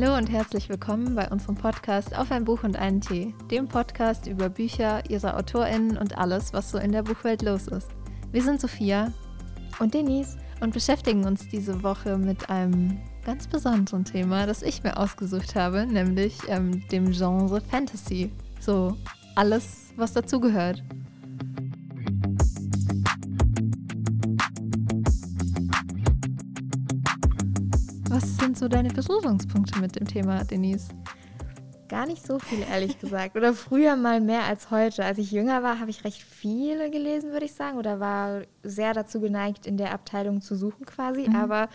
Hallo und herzlich willkommen bei unserem Podcast Auf ein Buch und einen Tee, dem Podcast über Bücher, ihre AutorInnen und alles, was so in der Buchwelt los ist. Wir sind Sophia und Denise und beschäftigen uns diese Woche mit einem ganz besonderen Thema, das ich mir ausgesucht habe, nämlich ähm, dem Genre Fantasy. So alles, was dazugehört. Sind so deine Berührungspunkte mit dem Thema, Denise? Gar nicht so viel, ehrlich gesagt. Oder früher mal mehr als heute. Als ich jünger war, habe ich recht viele gelesen, würde ich sagen. Oder war sehr dazu geneigt, in der Abteilung zu suchen quasi. Mhm. Aber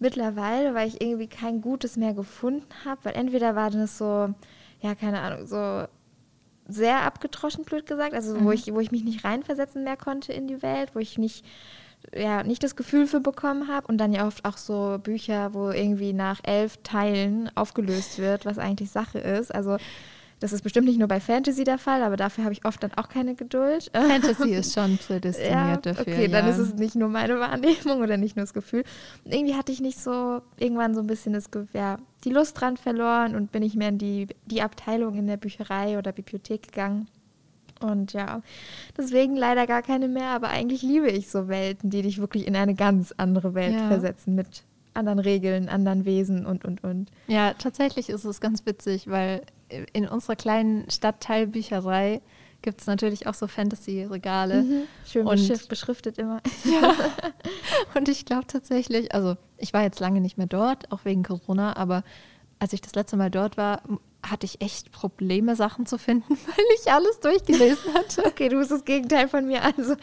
mittlerweile, weil ich irgendwie kein Gutes mehr gefunden habe, weil entweder war das so, ja, keine Ahnung, so sehr abgetroschen, blöd gesagt. Also mhm. wo, ich, wo ich mich nicht reinversetzen mehr konnte in die Welt, wo ich nicht ja, nicht das Gefühl für bekommen habe. Und dann ja oft auch so Bücher, wo irgendwie nach elf Teilen aufgelöst wird, was eigentlich Sache ist. Also das ist bestimmt nicht nur bei Fantasy der Fall, aber dafür habe ich oft dann auch keine Geduld. Fantasy ist schon prädestiniert ja, dafür. Okay, ja. dann ist es nicht nur meine Wahrnehmung oder nicht nur das Gefühl. Und irgendwie hatte ich nicht so irgendwann so ein bisschen das, ja, die Lust dran verloren und bin ich mehr in die, die Abteilung in der Bücherei oder Bibliothek gegangen. Und ja, deswegen leider gar keine mehr, aber eigentlich liebe ich so Welten, die dich wirklich in eine ganz andere Welt ja. versetzen mit anderen Regeln, anderen Wesen und, und, und. Ja, tatsächlich ist es ganz witzig, weil in unserer kleinen Stadtteilbücherei gibt es natürlich auch so Fantasy-Regale. Mhm. Schön und, beschriftet immer. Ja. und ich glaube tatsächlich, also ich war jetzt lange nicht mehr dort, auch wegen Corona, aber als ich das letzte Mal dort war, hatte ich echt Probleme, Sachen zu finden, weil ich alles durchgelesen hatte. okay, du bist das Gegenteil von mir. Also.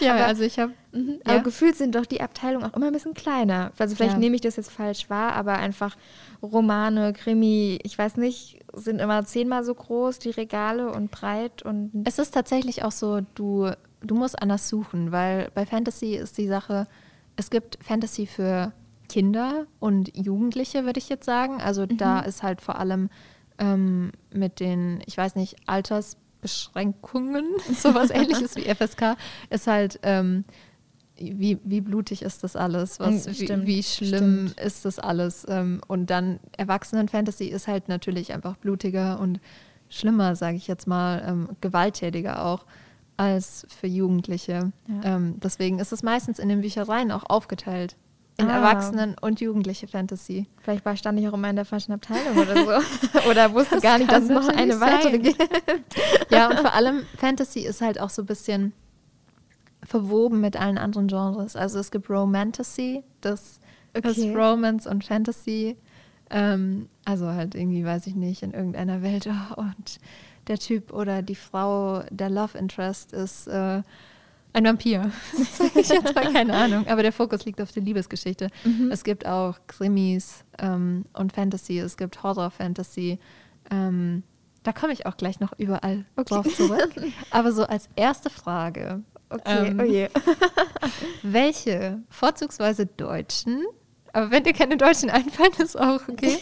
Ja, aber, also ich habe. Mhm, ja. Aber gefühlt sind doch die Abteilungen auch immer ein bisschen kleiner. Also vielleicht ja. nehme ich das jetzt falsch wahr, aber einfach Romane, Krimi, ich weiß nicht, sind immer zehnmal so groß, die Regale und breit. und Es ist tatsächlich auch so, du, du musst anders suchen, weil bei Fantasy ist die Sache, es gibt Fantasy für Kinder und Jugendliche, würde ich jetzt sagen. Also mhm. da ist halt vor allem ähm, mit den, ich weiß nicht, Altersbeschränkungen, sowas ähnliches wie FSK, ist halt, ähm, wie, wie blutig ist das alles? Was, wie, wie, schlimm stimmt. ist das alles? Ähm, und dann Erwachsenen-Fantasy ist halt natürlich einfach blutiger und schlimmer, sage ich jetzt mal, ähm, gewalttätiger auch als für Jugendliche. Ja. Ähm, deswegen ist es meistens in den Büchereien auch aufgeteilt. In ah. Erwachsenen- und Jugendliche Fantasy. Vielleicht war, stand ich auch immer in der falschen Abteilung oder so. oder wusste das gar nicht, dass es noch eine weitere gibt. ja, und vor allem Fantasy ist halt auch so ein bisschen verwoben mit allen anderen Genres. Also es gibt Romantasy, das okay. ist Romance und Fantasy. Ähm, also halt irgendwie, weiß ich nicht, in irgendeiner Welt. Oh, und der Typ oder die Frau, der Love Interest ist äh, ein Vampir. ich jetzt mal keine Ahnung. Aber der Fokus liegt auf der Liebesgeschichte. Mhm. Es gibt auch Krimis ähm, und Fantasy. Es gibt Horror-Fantasy. Ähm, da komme ich auch gleich noch überall okay. drauf zurück. Aber so als erste Frage. Okay, ähm, oh je. welche vorzugsweise Deutschen, aber wenn dir keine Deutschen einfallen, ist auch okay,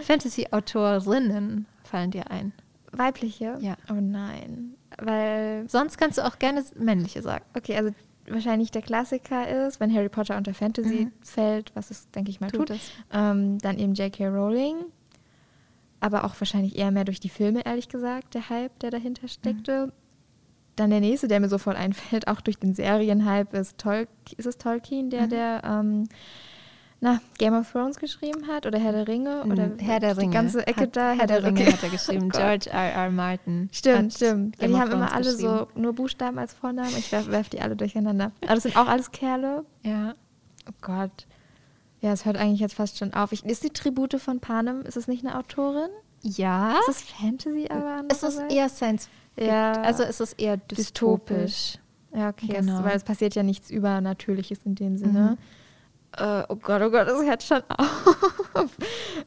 Fantasy-Autorinnen fallen dir ein? Weibliche? Ja. Oh nein. Weil. Sonst kannst du auch gerne männliche sagen. Okay, also wahrscheinlich der Klassiker ist, wenn Harry Potter unter Fantasy mhm. fällt, was es, denke ich mal, tut, tut ähm, dann eben J.K. Rowling. Aber auch wahrscheinlich eher mehr durch die Filme, ehrlich gesagt, der Hype, der dahinter steckte. Mhm. Dann der nächste, der mir sofort einfällt, auch durch den Serienhype, ist, Tol ist es Tolkien, der, mhm. der ähm, na, Game of Thrones geschrieben hat oder Herr der Ringe oder Herr der Ringe. Die ganze Ecke hat, da. Herr, Herr der, der Ringe hat er geschrieben. oh George R. R. Martin. Stimmt, stimmt. Ja, die haben immer alle so nur Buchstaben als Vornamen. Ich werfe werf die alle durcheinander. Aber das sind auch alles Kerle. Ja. Oh Gott. Ja, es hört eigentlich jetzt fast schon auf. Ich, ist die Tribute von Panem, ist es nicht eine Autorin? Ja. Ist es Fantasy aber? Es ist eher Science. Ja. Also es ist eher dystopisch. dystopisch. Ja, okay. Genau. Es, weil es passiert ja nichts Übernatürliches in dem Sinne. Mhm. Äh, oh Gott, oh Gott, das hört schon auf.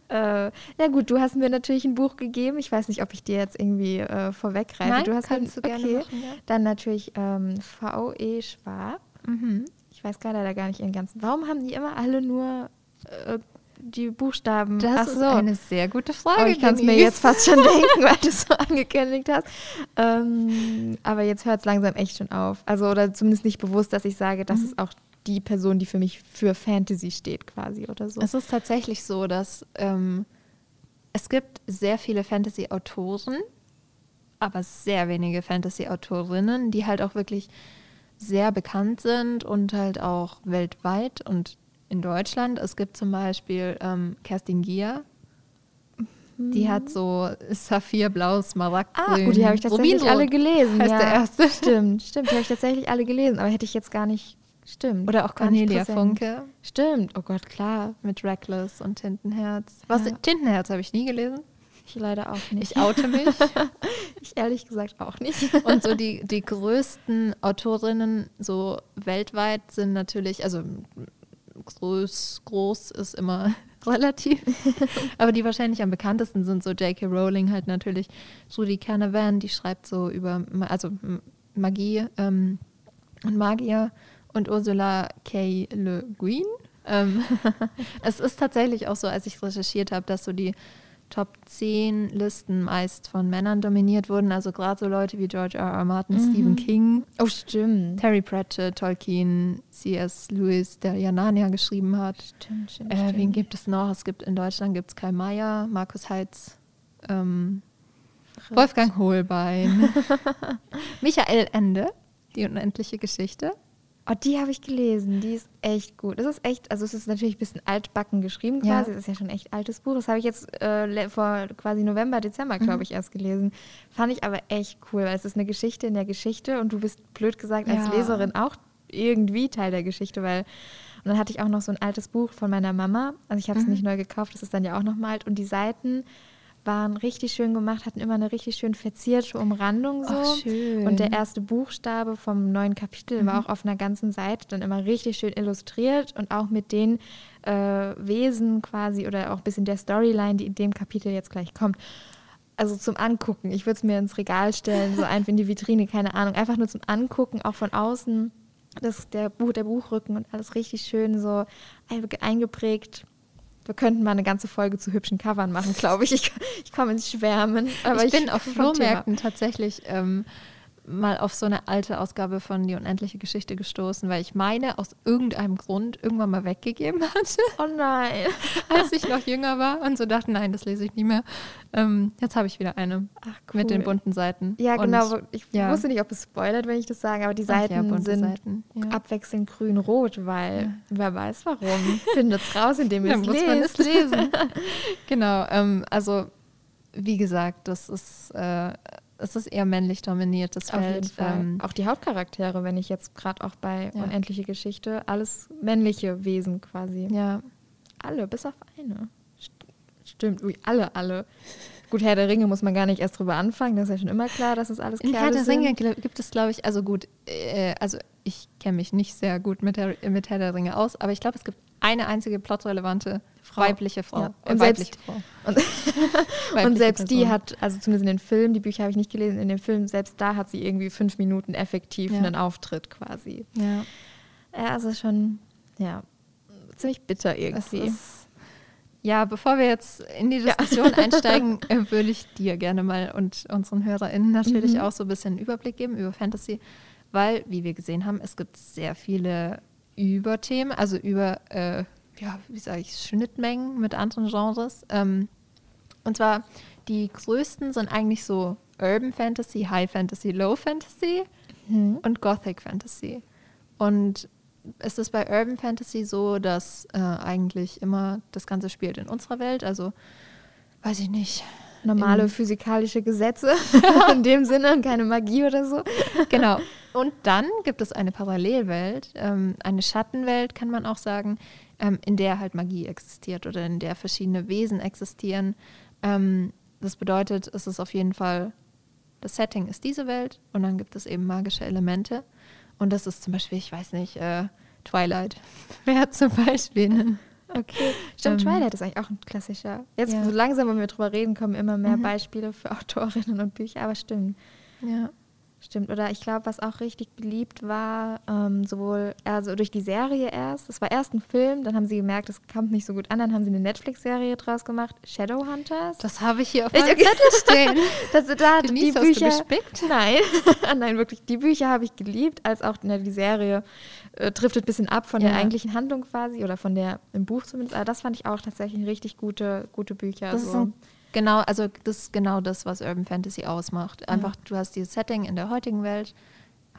äh, ja gut, du hast mir natürlich ein Buch gegeben. Ich weiß nicht, ob ich dir jetzt irgendwie äh, vorweggreife. Nein, du hast kannst halt, du gerne machen, ja. Dann natürlich ähm, V.E. Schwab. Mhm. Ich weiß gerade leider gar nicht ihren ganzen. Warum haben die immer alle nur äh, die Buchstaben? Das Ach ist so. eine sehr gute Frage. Oh, ich kann es mir jetzt fast schon denken, weil du es so angekündigt hast. Ähm, aber jetzt hört es langsam echt schon auf. Also, oder zumindest nicht bewusst, dass ich sage, das mhm. ist auch die Person, die für mich für Fantasy steht, quasi oder so. Es ist tatsächlich so, dass ähm, es gibt sehr viele Fantasy-Autoren, aber sehr wenige Fantasy-Autorinnen, die halt auch wirklich sehr bekannt sind und halt auch weltweit und in Deutschland. Es gibt zum Beispiel ähm, Kerstin Gier. Die hat so Saphirblau, Smaragdgrün. Ah, gut, die habe ich tatsächlich Rubinrot alle gelesen. heißt ja. der erste. Stimmt, stimmt, die habe ich tatsächlich alle gelesen, aber hätte ich jetzt gar nicht. Stimmt. Oder auch Cornelia. Funke Stimmt, oh Gott, klar. mit Reckless und Tintenherz. Was Ja. Tintenherz habe ich nie gelesen. Ich leider auch nicht. Ich oute mich. Ich ehrlich gesagt auch nicht. Und so die, die größten Autorinnen so weltweit sind natürlich, also groß, groß ist immer relativ, aber die wahrscheinlich am bekanntesten sind so J.K. Rowling halt natürlich. Judy Canavan, die schreibt so über, also Magie ähm, und Magier und Ursula K. Le Guin. Ähm, es ist tatsächlich auch so, als ich recherchiert habe, dass so die Top 10 Listen meist von Männern dominiert wurden. Also gerade so Leute wie George R. R. Martin, Stephen King, Oh, stimmt. Terry Pratchett, Tolkien, C.S. Lewis, der ja Narnia geschrieben hat. Stimmt, stimmt, Äh, wen gibt es noch? Es gibt in Deutschland gibt es Kai Meier, Markus Heitz, ähm, Wolfgang Hohlbein, Michael Ende, die unendliche Geschichte. Oh, die habe ich gelesen. Die ist echt gut. Das ist echt, also es ist natürlich ein bisschen altbacken geschrieben quasi. Das ist ja schon ein echt altes Buch. Das habe ich jetzt äh, vor quasi November, Dezember, glaube ich, erst gelesen. Fand ich aber echt cool, weil es ist eine Geschichte in der Geschichte und du bist blöd gesagt als Ja. Leserin auch irgendwie Teil der Geschichte, weil und dann hatte ich auch noch so ein altes Buch von meiner Mama. Also ich habe es nicht neu gekauft, das ist dann ja auch noch mal alt. Und die Seiten waren richtig schön gemacht, hatten immer eine richtig schön verzierte Umrandung so. Ach, schön. Und der erste Buchstabe vom neuen Kapitel war auch auf einer ganzen Seite dann immer richtig schön illustriert und auch mit den äh, Wesen quasi oder auch ein bisschen der Storyline, die in dem Kapitel jetzt gleich kommt. Also zum Angucken. Ich würde es mir ins Regal stellen, so einfach in die Vitrine, keine Ahnung. Einfach nur zum Angucken, auch von außen. Das, der, Buch, der Buchrücken und alles richtig schön so ein- eingeprägt. Wir könnten mal eine ganze Folge zu hübschen Covern machen, glaube ich. Ich, ich komme ins Schwärmen. Aber ich bin auf. Flohmärkten tatsächlich ähm, mal auf so eine alte Ausgabe von Die unendliche Geschichte gestoßen, weil ich meine aus irgendeinem Grund irgendwann mal weggegeben hatte, Oh nein. als ich noch jünger war und so dachte, nein, das lese ich nie mehr. Ähm, jetzt habe ich wieder eine Ach, mit den cool. bunten Seiten. Ja, Und- genau. Ich ja. wusste nicht, ob es spoilert, wenn ich das sage, aber die ja, Seiten bunte sind Seiten, ja. abwechselnd grün-rot, weil wer weiß warum. Findet es raus, indem ihr es muss man es lest. lesen. genau, ähm, also wie gesagt, das ist, äh, es ist eher männlich dominiertes Auf Feld. Ähm, auch die Hauptcharaktere, wenn ich jetzt gerade auch bei Ja. Unendliche Geschichte, alles männliche Wesen quasi. ja, Alle, bis auf eine. St stimmt, ui, alle, alle. Gut, Herr der Ringe muss man gar nicht erst drüber anfangen, das ist ja schon immer klar, dass es alles In Kerle Herr der. Ringe gibt es, glaube ich, also gut, äh, also ich kenne mich nicht sehr gut mit, der, mit Herr der Ringe aus, aber ich glaube, es gibt eine einzige plotrelevante Frau. weibliche Frau. Ja. Äh, Und weibliche selbst- Frau. Und, und selbst die Person. hat, also zumindest in den Filmen, die Bücher habe ich nicht gelesen, in dem Film, selbst da hat sie irgendwie fünf Minuten effektiv Ja. einen Auftritt quasi. Ja, Ja, also schon, ja, ziemlich bitter irgendwie. ja, bevor wir jetzt in die Diskussion einsteigen, äh, würde ich dir gerne mal und unseren HörerInnen natürlich Mhm. auch so ein bisschen einen Überblick geben über Fantasy, weil, wie wir gesehen haben, es gibt sehr viele Überthemen, also über, äh, ja, wie sage ich, Schnittmengen mit anderen Genres. Ähm, und zwar die größten sind eigentlich so Urban Fantasy, High Fantasy, Low Fantasy Mhm. und Gothic Fantasy. Und es ist bei Urban Fantasy so, dass äh, eigentlich immer das Ganze spielt in unserer Welt. Also, weiß ich nicht. Normale physikalische Gesetze in dem Sinne, keine Magie oder so. Genau. Und dann gibt es eine Parallelwelt, ähm, eine Schattenwelt, kann man auch sagen, ähm, in der halt Magie existiert oder in der verschiedene Wesen existieren. Ähm, das bedeutet, es ist auf jeden Fall, das Setting ist diese Welt und dann gibt es eben magische Elemente. Und das ist zum Beispiel, ich weiß nicht, äh, Twilight wäre zum Beispiel ein Okay. Stimmt, Ähm, Twilight ist eigentlich auch ein klassischer. Jetzt ja. so langsam, wenn wir drüber reden, kommen immer mehr Mhm. Beispiele für Autorinnen und Bücher, aber stimmt. Ja. Stimmt, oder ich glaube, was auch richtig beliebt war, ähm, sowohl also durch die Serie erst, es war erst ein Film, dann haben sie gemerkt, es kommt nicht so gut an, dann haben sie eine Netflix-Serie draus gemacht, Shadowhunters. Das habe ich hier auf meinem. Zettel stehen. Das, da, die Denise, hast du Bücher, gespickt? Nein, nein, wirklich. Die Bücher habe ich geliebt, als auch na, die Serie äh, driftet ein bisschen ab von der Ja. eigentlichen Handlung quasi oder von der im Buch zumindest. Aber das fand ich auch tatsächlich richtig gute, gute Bücher. Das ist so. ein Genau, also das ist genau das, was Urban Fantasy ausmacht. Einfach, ja. du hast dieses Setting in der heutigen Welt,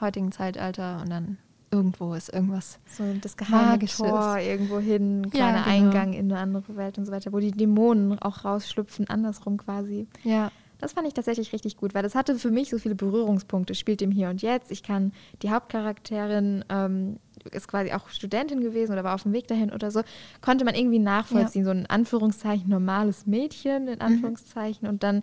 heutigen Zeitalter und dann irgendwo ist irgendwas. So das geheime Tor irgendwo hin, kleiner ja, genau. Eingang in eine andere Welt und so weiter, wo die Dämonen auch rausschlüpfen, andersrum quasi. Ja. Das fand ich tatsächlich richtig gut, weil das hatte für mich so viele Berührungspunkte. Spielt im Hier und Jetzt. Ich kann die Hauptcharakterin ähm, ist quasi auch Studentin gewesen oder war auf dem Weg dahin oder so. Konnte man irgendwie nachvollziehen. Ja. So ein Anführungszeichen normales Mädchen in mhm. Anführungszeichen mhm. und dann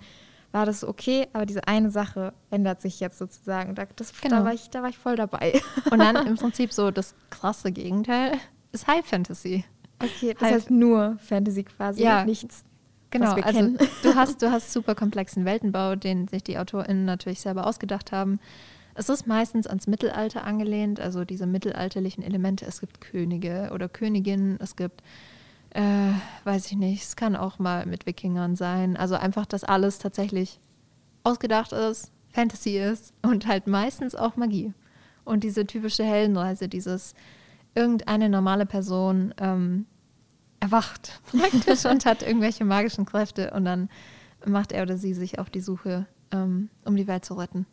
war das okay, aber diese eine Sache ändert sich jetzt sozusagen. Da, das, genau. da, war, ich, da war ich voll dabei. Und dann im Prinzip so das krasse Gegenteil ist High Fantasy. Okay, das High heißt nur Fantasy quasi, ja, nichts. Genau, also du hast, du hast super komplexen Weltenbau, den sich die AutorInnen natürlich selber ausgedacht haben. Es ist meistens ans Mittelalter angelehnt, also diese mittelalterlichen Elemente. Es gibt Könige oder Königinnen, es gibt äh, weiß ich nicht, es kann auch mal mit Wikingern sein. Also einfach, dass alles tatsächlich ausgedacht ist, Fantasy ist und halt meistens auch Magie. Und diese typische Heldenreise, dieses irgendeine normale Person ähm, erwacht praktisch und hat irgendwelche magischen Kräfte und dann macht er oder sie sich auf die Suche, ähm, um die Welt zu retten.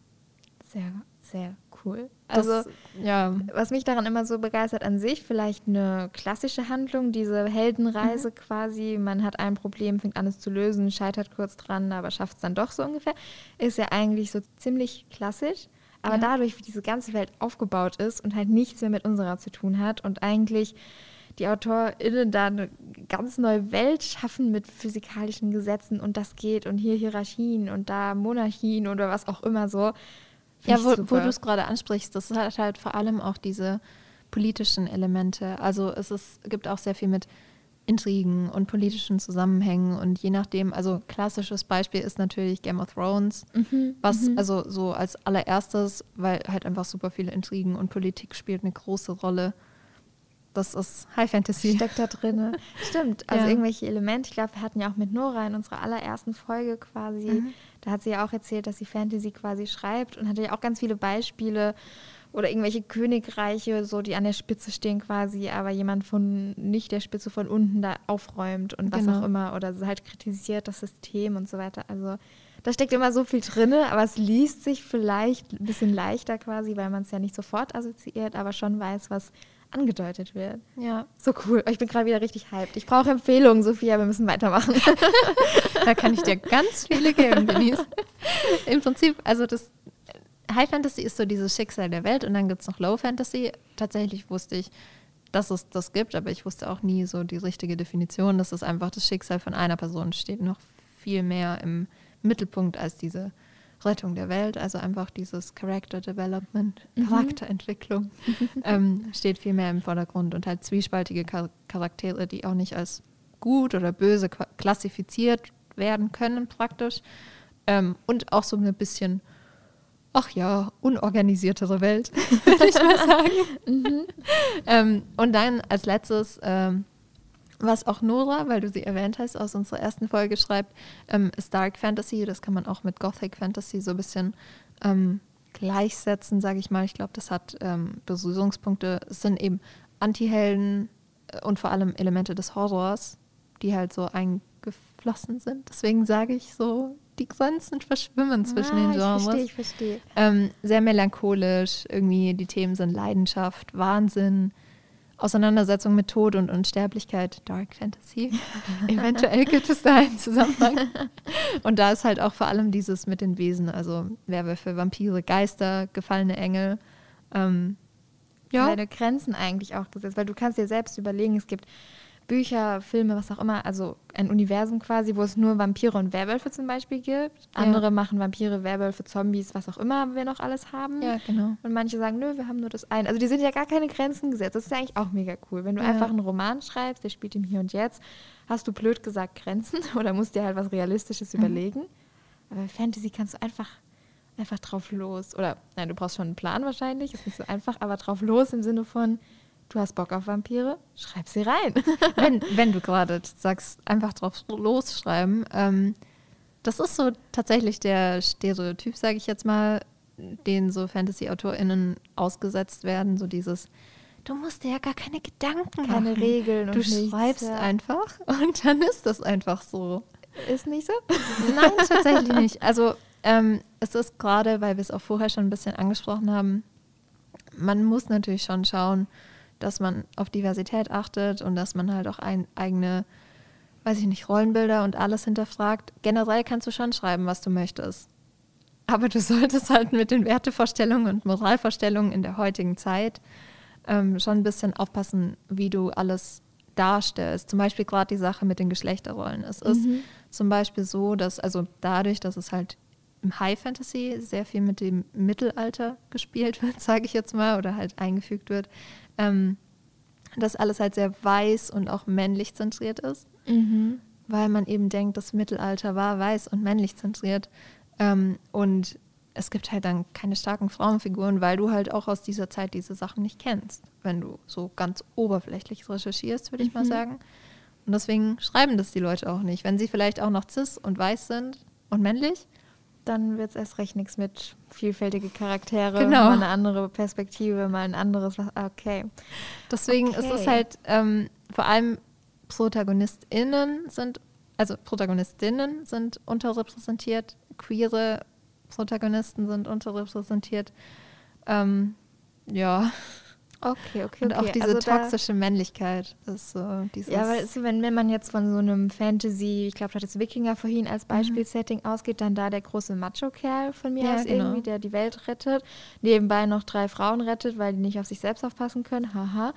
Sehr, sehr cool. Also, das, ja. was mich daran immer so begeistert an sich, vielleicht eine klassische Handlung, diese Heldenreise mhm. quasi. Man hat ein Problem, fängt an es zu lösen, scheitert kurz dran, aber schafft es dann doch so ungefähr. Ist ja eigentlich so ziemlich klassisch. Aber ja. dadurch, wie diese ganze Welt aufgebaut ist und halt nichts mehr mit unserer zu tun hat und eigentlich die AutorInnen da eine ganz neue Welt schaffen mit physikalischen Gesetzen und das geht und hier Hierarchien und da Monarchien oder was auch immer so, ja, wo, wo du es gerade ansprichst, das hat halt vor allem auch diese politischen Elemente. Also es ist, gibt auch sehr viel mit Intrigen und politischen Zusammenhängen und je nachdem, also klassisches Beispiel ist natürlich Game of Thrones, mhm, was mhm. also so als allererstes, weil halt einfach super viele Intrigen und Politik spielt eine große Rolle. Das ist High Fantasy. Steckt da drin. Stimmt. Also ja. irgendwelche Elemente. Ich glaube, wir hatten ja auch mit Nora in unserer allerersten Folge quasi mhm. Da hat sie ja auch erzählt, dass sie Fantasy quasi schreibt und hatte ja auch ganz viele Beispiele oder irgendwelche Königreiche, so die an der Spitze stehen quasi, aber jemand von nicht der Spitze von unten da aufräumt und was genau. auch immer oder halt kritisiert das System und so weiter. Also da steckt immer so viel drin, aber es liest sich vielleicht ein bisschen leichter quasi, weil man es ja nicht sofort assoziiert, aber schon weiß, was angedeutet wird. Ja. So cool. Ich bin gerade wieder richtig hyped. Ich brauche Empfehlungen, Sophia. Wir müssen weitermachen. da kann ich dir ganz viele geben, Denise. Im Prinzip, also das High Fantasy ist so dieses Schicksal der Welt und dann gibt es noch Low Fantasy. Tatsächlich wusste ich, dass es das gibt, aber ich wusste auch nie so die richtige Definition. Das ist einfach das Schicksal von einer Person, steht noch viel mehr im Mittelpunkt als diese Rettung der Welt, also einfach dieses Character Development, mhm. Charakterentwicklung, ähm, steht viel mehr im Vordergrund und halt zwiespaltige Char Charaktere, die auch nicht als gut oder böse klassifiziert werden können praktisch ähm, und auch so ein bisschen, ach ja, unorganisiertere Welt, würde ich mal sagen. mhm. ähm, und dann als letztes ähm, was auch Nora, weil du sie erwähnt hast, aus unserer ersten Folge schreibt, ähm, ist Dark Fantasy. Das kann man auch mit Gothic Fantasy so ein bisschen ähm, gleichsetzen, sage ich mal. Ich glaube, das hat ähm, Berührungspunkte. Es sind eben Anti-Helden äh, und vor allem Elemente des Horrors, die halt so eingeflossen sind. Deswegen sage ich so, die Grenzen verschwimmen zwischen ah, den Genres. Ich verstehe, ich verstehe. Ähm, sehr melancholisch, irgendwie die Themen sind Leidenschaft, Wahnsinn, Auseinandersetzung mit Tod und Unsterblichkeit, Dark Fantasy. Eventuell gibt es da einen Zusammenhang. Und da ist halt auch vor allem dieses mit den Wesen, also Werwölfe, Vampire, Geister, gefallene Engel. Ähm, ja. Keine Grenzen eigentlich auch gesetzt, weil du kannst dir selbst überlegen, es gibt Bücher, Filme, was auch immer, also ein Universum quasi, wo es nur Vampire und Werwölfe zum Beispiel gibt. Andere ja. machen Vampire, Werwölfe, Zombies, was auch immer wir noch alles haben. Ja, genau. Und manche sagen, nö, wir haben nur das eine. Also die sind ja gar keine Grenzen gesetzt. Das ist ja eigentlich auch mega cool. Wenn du ja. einfach einen Roman schreibst, der spielt im Hier und Jetzt, hast du blöd gesagt Grenzen oder musst dir halt was Realistisches mhm. überlegen. Aber Fantasy kannst du einfach einfach drauf los. Oder nein, du brauchst schon einen Plan wahrscheinlich, ist nicht so einfach, aber drauf los im Sinne von, du hast Bock auf Vampire, schreib sie rein. wenn, wenn du gerade sagst, einfach drauf losschreiben. Ähm, das ist so tatsächlich der Stereotyp, sage ich jetzt mal, den so Fantasy-AutorInnen ausgesetzt werden. So dieses, du musst dir ja gar keine Gedanken keine machen. Regeln und Du nichts, schreibst ja. einfach und dann ist das einfach so. Ist nicht so? Nein, tatsächlich nicht. Also ähm, es ist gerade, weil wir es auch vorher schon ein bisschen angesprochen haben, man muss natürlich schon schauen, dass man auf Diversität achtet und dass man halt auch ein, eigene, weiß ich nicht, Rollenbilder und alles hinterfragt. Generell kannst du schon schreiben, was du möchtest. Aber du solltest halt mit den Wertevorstellungen und Moralvorstellungen in der heutigen Zeit ähm, schon ein bisschen aufpassen, wie du alles darstellst. Zum Beispiel gerade die Sache mit den Geschlechterrollen. Es ist mhm. zum Beispiel so, dass, also dadurch, dass es halt im High Fantasy sehr viel mit dem Mittelalter gespielt wird, sage ich jetzt mal, oder halt eingefügt wird, ähm, dass alles halt sehr weiß und auch männlich zentriert ist, mhm. weil man eben denkt, das Mittelalter war weiß und männlich zentriert. Ähm, und es gibt halt dann keine starken Frauenfiguren, weil du halt auch aus dieser Zeit diese Sachen nicht kennst, wenn du so ganz oberflächlich recherchierst, würde ich mal mhm. sagen. Und deswegen schreiben das die Leute auch nicht. Wenn sie vielleicht auch noch cis und weiß sind und männlich, dann wird es erst recht nichts mit vielfältige Charaktere, genau. mal eine andere Perspektive, mal ein anderes. Okay. Deswegen okay. ist es halt ähm, vor allem ProtagonistInnen sind, also Protagonistinnen sind unterrepräsentiert, queere Protagonisten sind unterrepräsentiert. Ähm, ja. Okay, okay, Und auch diese also toxische Männlichkeit ist so dieses. Ja, weil es, wenn, wenn man jetzt von so einem Fantasy, ich glaube, du hattest Wikinger vorhin als mhm. Beispielsetting mhm. ausgeht, dann da der große Macho-Kerl von mir ja, aus genau. irgendwie, der die Welt rettet, nebenbei noch drei Frauen rettet, weil die nicht auf sich selbst aufpassen können, haha.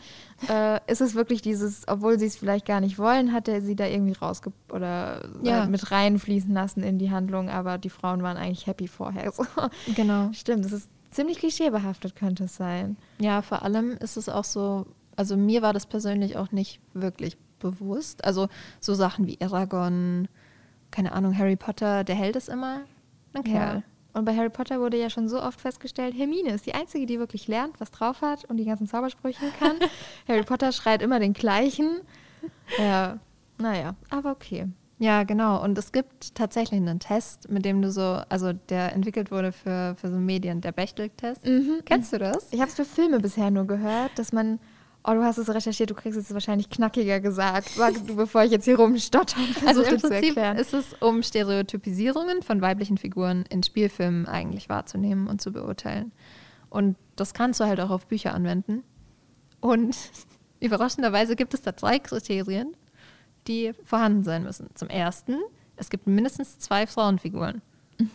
äh, ist es wirklich dieses, obwohl sie es vielleicht gar nicht wollen, hat er sie da irgendwie rausge oder ja. mit reinfließen lassen in die Handlung, aber die Frauen waren eigentlich happy vorher. So. Genau. Stimmt, das ist ziemlich klischeebehaftet könnte es sein. Ja, vor allem ist es auch so, also mir war das persönlich auch nicht wirklich bewusst. Also so Sachen wie Aragorn, keine Ahnung, Harry Potter, der Held ist immer ein Kerl. Ja. Und bei Harry Potter wurde ja schon so oft festgestellt, Hermine ist die Einzige, die wirklich lernt, was drauf hat und die ganzen Zaubersprüche kann. Harry Potter schreit immer den gleichen. Ja, naja, aber okay. Ja, genau. Und es gibt tatsächlich einen Test, mit dem du so, also der entwickelt wurde für, für so Medien, der Bechtel-Test. Mhm. Kennst du das? Ich habe es für Filme bisher nur gehört, dass man, oh, du hast es recherchiert, du kriegst es wahrscheinlich knackiger gesagt. Sag du, bevor ich jetzt hier rumstotter und Also im Prinzip ist es, um Stereotypisierungen von weiblichen Figuren in Spielfilmen eigentlich wahrzunehmen und zu beurteilen. Und das kannst du halt auch auf Bücher anwenden. Und überraschenderweise gibt es da drei Kriterien die vorhanden sein müssen. Zum ersten, es gibt mindestens zwei Frauenfiguren.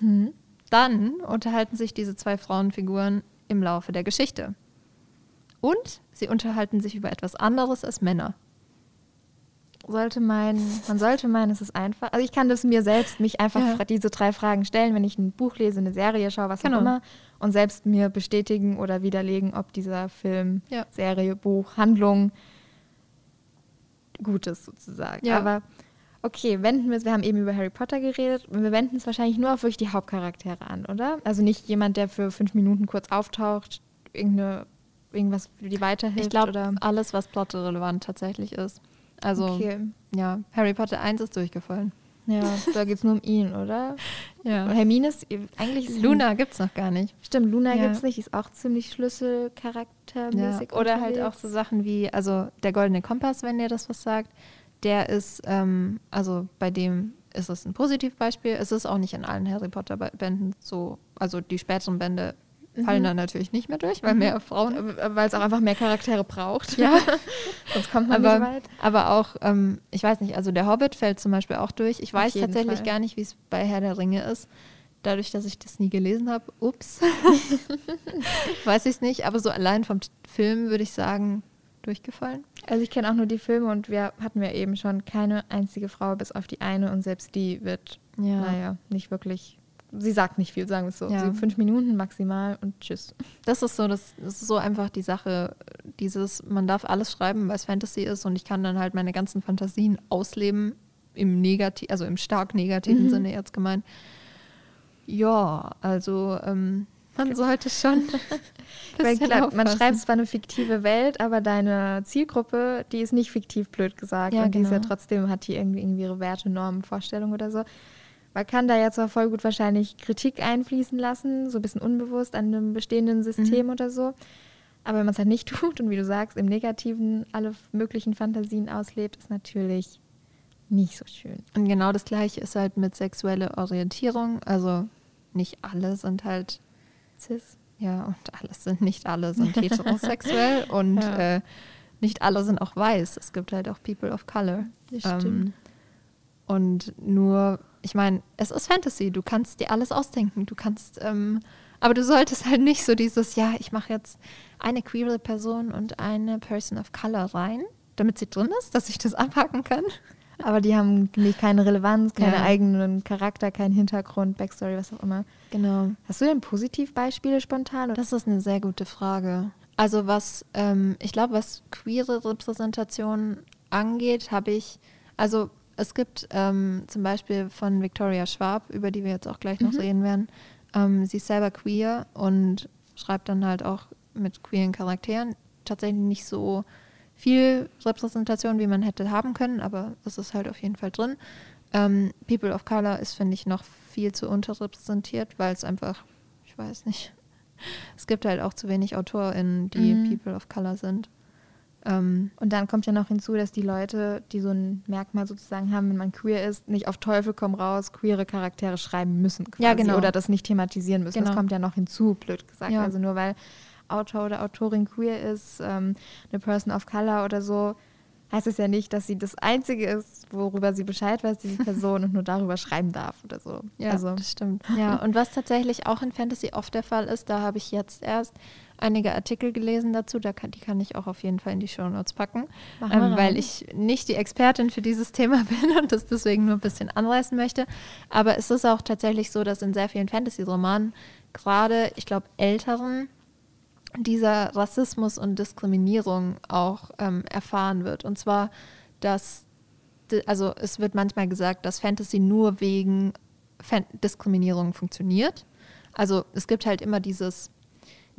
Mhm. Dann unterhalten sich diese zwei Frauenfiguren im Laufe der Geschichte. Und sie unterhalten sich über etwas anderes als Männer. Sollte meinen, man sollte meinen, es ist einfach. Also ich kann das mir selbst mich einfach ja. diese drei Fragen stellen, wenn ich ein Buch lese, eine Serie schaue, was genau. auch immer, und selbst mir bestätigen oder widerlegen, ob dieser Film, ja. Serie, Buch, Handlung Gutes sozusagen. Ja. Aber okay, wenden wir es, wir haben eben über Harry Potter geredet wir wenden es wahrscheinlich nur auf wirklich die Hauptcharaktere an, oder? Also nicht jemand, der für fünf Minuten kurz auftaucht, irgendeine, irgendwas für die weiterhilft. Ich glaube, alles, was plotrelevant tatsächlich ist. Also, okay. ja, Harry Potter 1 ist durchgefallen. Ja, da geht es nur um ihn, oder? Ja. Und Hermine ist eigentlich. Ist Luna gibt es noch gar nicht. Stimmt, Luna ja. gibt es nicht, ist auch ziemlich schlüsselcharaktermäßig. Ja. Oder halt auch so Sachen wie, also der Goldene Kompass, wenn ihr das was sagt, der ist, ähm, also bei dem ist es ein Positivbeispiel. Es ist auch nicht in allen Harry Potter-Bänden so, also die späteren Bände fallen mhm. dann natürlich nicht mehr durch, weil mhm. mehr Frauen. Äh, weil es auch einfach mehr Charaktere braucht. Ja. Sonst kommt man aber, nicht weit. Aber auch, ähm, ich weiß nicht, also der Hobbit fällt zum Beispiel auch durch. Ich weiß tatsächlich Fall. gar nicht, wie es bei Herr der Ringe ist. Dadurch, dass ich das nie gelesen habe, ups, weiß ich es nicht. Aber so allein vom Film würde ich sagen, durchgefallen. Also ich kenne auch nur die Filme und wir hatten ja eben schon keine einzige Frau bis auf die eine und selbst die wird, ja. naja, nicht wirklich sie sagt nicht viel, sagen wir es so. Ja. fünf Minuten maximal und tschüss. Das ist so, das, das, ist so einfach die Sache, dieses, man darf alles schreiben, weil es Fantasy ist und ich kann dann halt meine ganzen Fantasien ausleben, im negativ, also im stark negativen mhm. Sinne jetzt gemeint. Ja, also ähm, man sollte schon. Weil klar, man schreibt zwar eine fiktive Welt, aber deine Zielgruppe, die ist nicht fiktiv, blöd gesagt. Ja, und die ist ja genau. trotzdem, hat die irgendwie, irgendwie ihre Werte, Normen, Vorstellungen oder so. Man kann da ja zwar voll gut wahrscheinlich Kritik einfließen lassen, so ein bisschen unbewusst an einem bestehenden System mhm. oder so. Aber wenn man es halt nicht tut und wie du sagst, im Negativen alle möglichen Fantasien auslebt, ist natürlich nicht so schön. Und genau das gleiche ist halt mit sexueller Orientierung. Also nicht alle sind halt cis. Ja, und alles sind nicht alle sind heterosexuell und ja. äh, nicht alle sind auch weiß. Es gibt halt auch People of Color. Das stimmt. Und nur, ich meine, es ist Fantasy. Du kannst dir alles ausdenken. Du kannst, ähm, aber du solltest halt nicht so dieses, ja, ich mache jetzt eine queere Person und eine Person of Color rein, damit sie drin ist, dass ich das abhaken kann. Aber die haben keine Relevanz, keine ja. eigenen Charakter, keinen Hintergrund, Backstory, was auch immer. Genau. Hast du denn Positivbeispiele spontan? Das ist eine sehr gute Frage. Also was, ähm, ich glaube, was queere Repräsentation angeht, habe ich, also es gibt ähm, zum Beispiel von Victoria Schwab, über die wir jetzt auch gleich noch mhm. reden werden, ähm, sie ist selber queer und schreibt dann halt auch mit queeren Charakteren. Tatsächlich nicht so viel Repräsentation, wie man hätte haben können, aber es ist halt auf jeden Fall drin. Ähm, People of Color ist, finde ich, noch viel zu unterrepräsentiert, weil es einfach, ich weiß nicht, es gibt halt auch zu wenig AutorInnen, die mhm. People of Color sind. Ähm, und dann kommt ja noch hinzu, dass die Leute, die so ein Merkmal sozusagen haben, wenn man queer ist, nicht auf Teufel komm raus queere Charaktere schreiben müssen quasi, ja, genau. oder das nicht thematisieren müssen. Genau. Das kommt ja noch hinzu, blöd gesagt. Ja. Also nur weil Autor oder Autorin queer ist, ähm, eine Person of Color oder so, heißt es ja nicht, dass sie das Einzige ist, worüber sie Bescheid weiß, diese Person, und nur darüber schreiben darf oder so. Ja, also. das stimmt. Ja, und was tatsächlich auch in Fantasy oft der Fall ist, da habe ich jetzt erst einige Artikel gelesen dazu, da kann, die kann ich auch auf jeden Fall in die Show Notes packen, ähm, weil ich nicht die Expertin für dieses Thema bin und das deswegen nur ein bisschen anreißen möchte. Aber es ist auch tatsächlich so, dass in sehr vielen Fantasy-Romanen gerade, ich glaube, älteren dieser Rassismus und Diskriminierung auch ähm, erfahren wird. Und zwar, dass, also es wird manchmal gesagt, dass Fantasy nur wegen Fan Diskriminierung funktioniert. Also es gibt halt immer dieses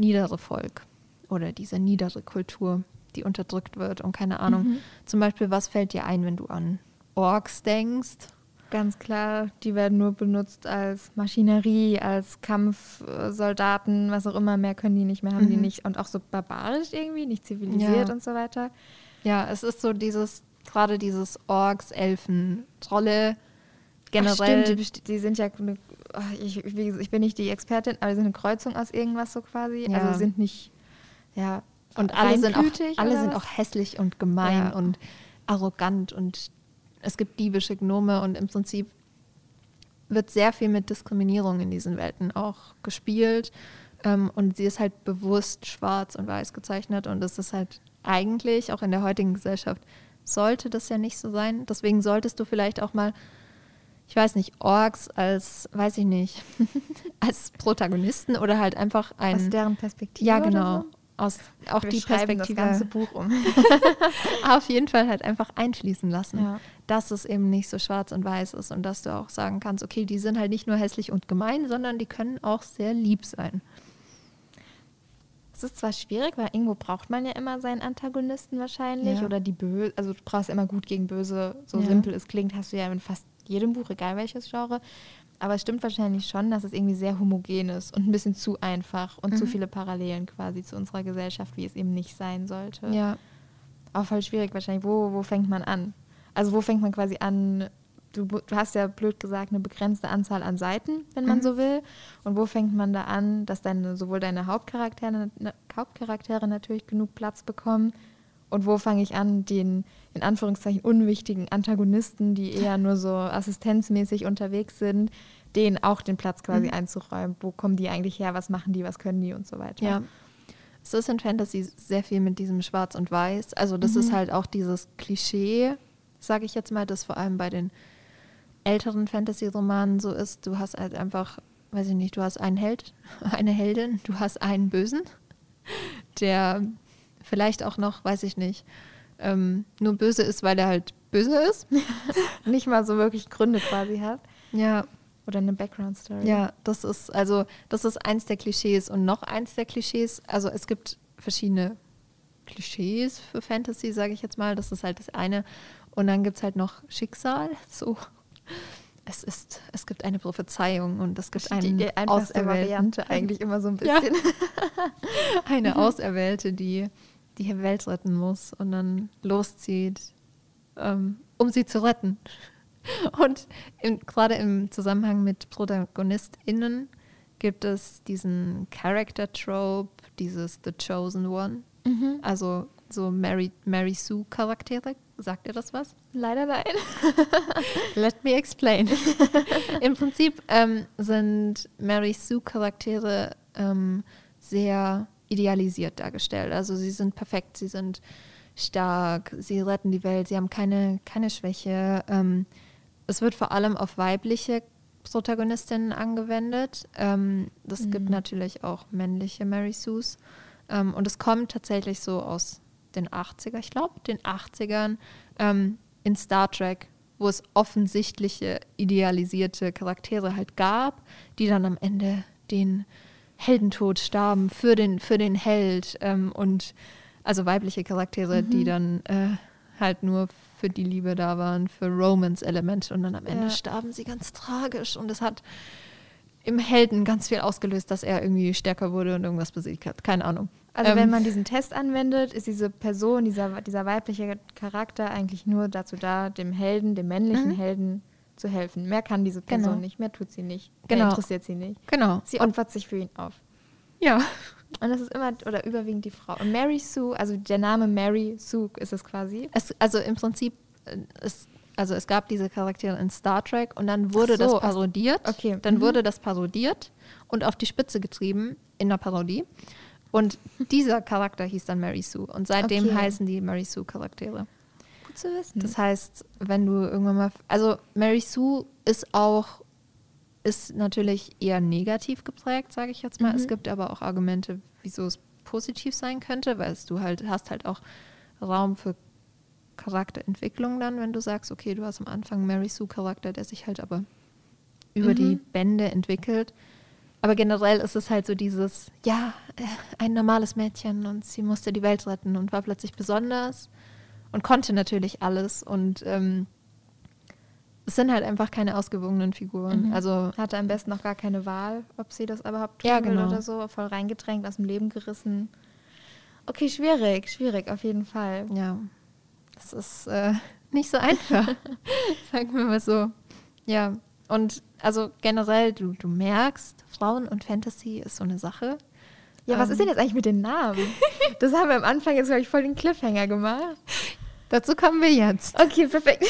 niedere Volk oder diese niedere Kultur, die unterdrückt wird und keine Ahnung. Mhm. Zum Beispiel, was fällt dir ein, wenn du an Orks denkst? Ganz klar, die werden nur benutzt als Maschinerie, als Kampfsoldaten, was auch immer. Mehr können die nicht mehr, haben mhm. die nicht. Und auch so barbarisch irgendwie, nicht zivilisiert ja. und so weiter. Ja, es ist so dieses, gerade dieses Orks, Elfen, Trolle, generell. Ach, stimmt, die, die, sind ja, eine, ich, ich, bin nicht die Expertin, aber die sind eine Kreuzung aus irgendwas so quasi. Ja. Also sind nicht, ja. Und alle sind auch, alle sind auch hässlich und gemein ja. und arrogant und es gibt diebische Gnome und im Prinzip wird sehr viel mit Diskriminierung in diesen Welten auch gespielt. Ähm, und sie ist halt bewusst schwarz und weiß gezeichnet und das ist halt eigentlich auch in der heutigen Gesellschaft sollte das ja nicht so sein. Deswegen solltest du vielleicht auch mal, ich weiß nicht, Orks als, weiß ich nicht, als Protagonisten oder halt einfach ein. Aus deren Perspektive. Ja, genau. So? aus auch Wir die Perspektive. das ganze Buch um. auf jeden Fall halt einfach einfließen lassen, ja. dass es eben nicht so schwarz und weiß ist und dass du auch sagen kannst, okay, die sind halt nicht nur hässlich und gemein, sondern die können auch sehr lieb sein. Es ist zwar schwierig, weil irgendwo braucht man ja immer seinen Antagonisten wahrscheinlich ja. oder die Böse, also du brauchst immer gut gegen böse, so ja. simpel es klingt, hast du ja in fast jedem Buch, egal welches Genre. Aber es stimmt wahrscheinlich schon, dass es irgendwie sehr homogen ist und ein bisschen zu einfach und mhm. zu viele Parallelen quasi zu unserer Gesellschaft, wie es eben nicht sein sollte. Ja. Auch voll schwierig wahrscheinlich. Wo, wo fängt man an? Also wo fängt man quasi an? Du, du hast ja blöd gesagt eine begrenzte Anzahl an Seiten, wenn man mhm. so will. Und wo fängt man da an, dass deine, sowohl deine Hauptcharaktere, Hauptcharaktere natürlich genug Platz bekommen, und wo fange ich an, den in Anführungszeichen unwichtigen Antagonisten, die eher nur so assistenzmäßig unterwegs sind, denen auch den Platz quasi mhm. einzuräumen. Wo kommen die eigentlich her? Was machen die? Was können die und so weiter? Ja. Es ist in Fantasy sehr viel mit diesem Schwarz und Weiß. Also das mhm. ist halt auch dieses Klischee, sage ich jetzt mal, das vor allem bei den älteren Fantasy-Romanen so ist. Du hast halt einfach, weiß ich nicht, du hast einen Held, eine Heldin, du hast einen Bösen, der vielleicht auch noch, weiß ich nicht, ähm, nur böse ist, weil er halt böse ist. nicht mal so wirklich Gründe quasi hat. Ja. Oder eine Background-Story. Ja, das ist, also, das ist eins der Klischees. Und noch eins der Klischees, also es gibt verschiedene Klischees für Fantasy, sage ich jetzt mal. Das ist halt das eine. Und dann gibt es halt noch Schicksal. So. Es ist, es gibt eine Prophezeiung und es gibt eine die Auserwählte eigentlich immer so ein bisschen. Ja. eine Auserwählte, die die Welt retten muss und dann loszieht, ähm, um sie zu retten. Und gerade im Zusammenhang mit ProtagonistInnen gibt es diesen Character Trope, dieses The Chosen One. Mhm. Also so Mary, Mary Sue Charaktere. Sagt ihr das was? Leider nein. Let me explain. Im Prinzip ähm, sind Mary Sue Charaktere ähm, sehr idealisiert dargestellt. Also sie sind perfekt, sie sind stark, sie retten die Welt, sie haben keine, keine Schwäche. Ähm, es wird vor allem auf weibliche Protagonistinnen angewendet. Ähm, das mhm. gibt natürlich auch männliche Mary Sues. Ähm, und es kommt tatsächlich so aus den 80er, ich glaube, den 80ern ähm, in Star Trek, wo es offensichtliche idealisierte Charaktere halt gab, die dann am Ende den Heldentod starben für den, für den Held ähm, und also weibliche Charaktere, mhm. die dann äh, halt nur für die Liebe da waren, für Romance-Elemente und dann am Ende ja. starben sie ganz tragisch und es hat im Helden ganz viel ausgelöst, dass er irgendwie stärker wurde und irgendwas besiegt hat. Keine Ahnung. Also ähm, wenn man diesen Test anwendet, ist diese Person, dieser, dieser weibliche Charakter eigentlich nur dazu da, dem Helden, dem männlichen mhm. Helden zu helfen. Mehr kann diese Person genau. nicht, mehr tut sie nicht. Genau. Mehr interessiert sie nicht. Genau. Sie opfert sich für ihn auf. Ja. Und das ist immer oder überwiegend die Frau. Und Mary Sue, also der Name Mary Sue ist es quasi. Es, also im Prinzip, äh, es, also es gab diese Charaktere in Star Trek und dann wurde so, das parodiert. Okay. Dann mhm. wurde das parodiert und auf die Spitze getrieben in der Parodie. Und dieser Charakter hieß dann Mary Sue. Und seitdem okay. heißen die Mary Sue Charaktere. Gut zu wissen. Das heißt, wenn du irgendwann mal. Also Mary Sue ist auch ist natürlich eher negativ geprägt, sage ich jetzt mal. Mhm. Es gibt aber auch Argumente, wieso es positiv sein könnte, weil du halt hast halt auch Raum für Charakterentwicklung dann, wenn du sagst, okay, du hast am Anfang Mary Sue Charakter, der sich halt aber über mhm. die Bände entwickelt. Aber generell ist es halt so dieses, ja, äh, ein normales Mädchen und sie musste die Welt retten und war plötzlich besonders und konnte natürlich alles und ähm, es sind halt einfach keine ausgewogenen Figuren. Mhm. Also hatte am besten noch gar keine Wahl, ob sie das überhaupt tun ja, genau. oder so, voll reingedrängt, aus dem Leben gerissen. Okay, schwierig, schwierig auf jeden Fall. Ja, das ist äh, nicht so einfach, sagen wir mal so. Ja, und also generell, du, du merkst, Frauen und Fantasy ist so eine Sache. Ja, was ähm, ist denn jetzt eigentlich mit den Namen? Das haben wir am Anfang jetzt, glaube ich, voll den Cliffhanger gemacht. Dazu kommen wir jetzt. Okay, perfekt.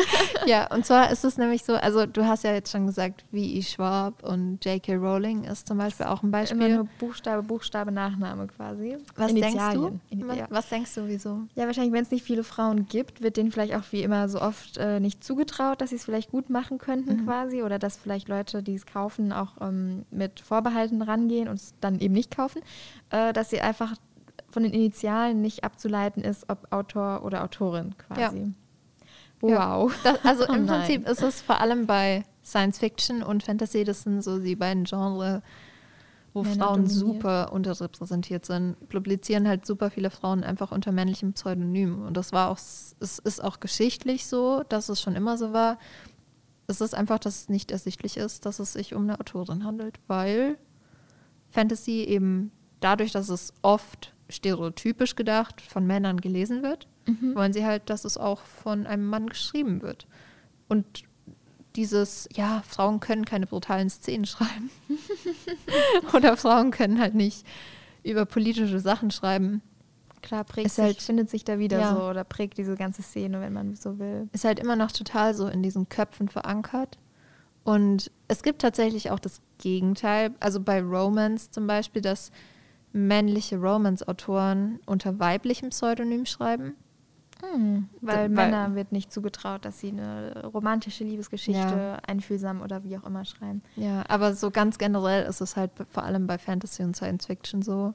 ja, und zwar ist es nämlich so, also du hast ja jetzt schon gesagt, wie Schwab und J.K. Rowling ist zum Beispiel auch ein Beispiel. Immer nur Buchstabe, Buchstabe, Nachname quasi. Was denkst du? Ja. Was denkst du, wieso? Ja, wahrscheinlich, wenn es nicht viele Frauen gibt, wird denen vielleicht auch wie immer so oft äh, nicht zugetraut, dass sie es vielleicht gut machen könnten mhm. quasi oder dass vielleicht Leute, die es kaufen, auch ähm, mit Vorbehalten rangehen und es dann eben nicht kaufen, äh, dass sie einfach von den Initialen nicht abzuleiten ist, ob Autor oder Autorin quasi. Ja. Wow. Das, also oh im Prinzip ist es vor allem bei Science Fiction und Fantasy, das sind so die beiden Genres, wo Männer Frauen dominiert. super unterrepräsentiert sind, publizieren halt super viele Frauen einfach unter männlichem Pseudonym. Und das war auch, es ist auch geschichtlich so, dass es schon immer so war. Es ist einfach, dass es nicht ersichtlich ist, dass es sich um eine Autorin handelt, weil Fantasy eben dadurch, dass es oft stereotypisch gedacht von Männern gelesen wird, mhm. wollen sie halt, dass es auch von einem Mann geschrieben wird. Und dieses, ja, Frauen können keine brutalen Szenen schreiben. Oder Frauen können halt nicht über politische Sachen schreiben. Klar, prägt sich, halt, findet sich da wieder ja. so oder prägt diese ganze Szene, wenn man so will. Ist halt immer noch total so in diesen Köpfen verankert. Und es gibt tatsächlich auch das Gegenteil. Also bei Romance zum Beispiel, dass männliche Romance-Autoren unter weiblichem Pseudonym schreiben. Hm, weil Männer wird nicht zugetraut, dass sie eine romantische Liebesgeschichte ja. einfühlsam oder wie auch immer schreiben. Ja, aber so ganz generell ist es halt vor allem bei Fantasy und Science Fiction so.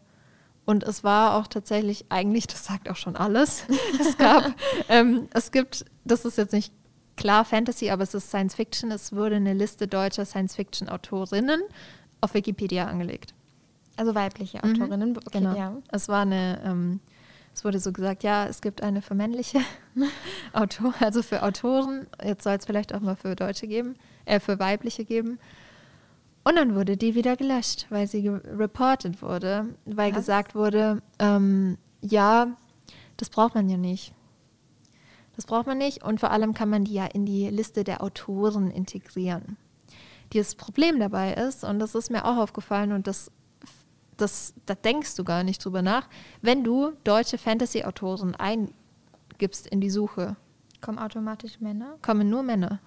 Und es war auch tatsächlich, eigentlich, das sagt auch schon alles. es gab, ähm, es gibt, das ist jetzt nicht klar Fantasy, aber es ist Science Fiction. Es wurde eine Liste deutscher Science Fiction Autorinnen auf Wikipedia angelegt. Also weibliche mhm. Autorinnen. Mhm, okay, genau. Ja. Es war eine, ähm, es wurde so gesagt, ja, es gibt eine für männliche Autor, also für Autoren. Jetzt soll es vielleicht auch mal für Deutsche geben, äh, für weibliche geben. Und dann wurde die wieder gelöscht, weil sie reported wurde, weil Was? gesagt wurde, ähm, ja, das braucht man ja nicht. Das braucht man nicht und vor allem kann man die ja in die Liste der Autoren integrieren. Das Problem dabei ist, und das ist mir auch aufgefallen und das, das, da denkst du gar nicht drüber nach, wenn du deutsche Fantasy-Autoren eingibst in die Suche. Kommen automatisch Männer? Kommen nur Männer.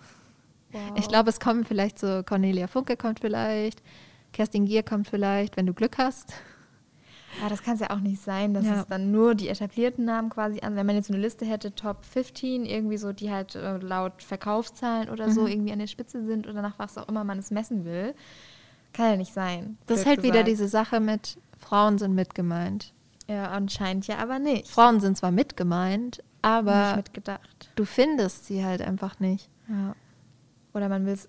Wow. Ich glaube, es kommen vielleicht so, Cornelia Funke kommt vielleicht, Kerstin Gier kommt vielleicht, wenn du Glück hast. Ja, das kann es ja auch nicht sein, dass ja. es dann nur die etablierten Namen quasi an, wenn man jetzt eine Liste hätte, Top 15, irgendwie so, die halt äh, laut Verkaufszahlen oder mhm. so irgendwie an der Spitze sind oder nach was auch immer man es messen will. Kann ja nicht sein. Das ist halt gesagt. wieder diese Sache mit Frauen sind mitgemeint. Ja, anscheinend ja aber nicht. Frauen sind zwar mitgemeint, aber nicht mitgedacht. du findest sie halt einfach nicht. Ja. Oder man will es,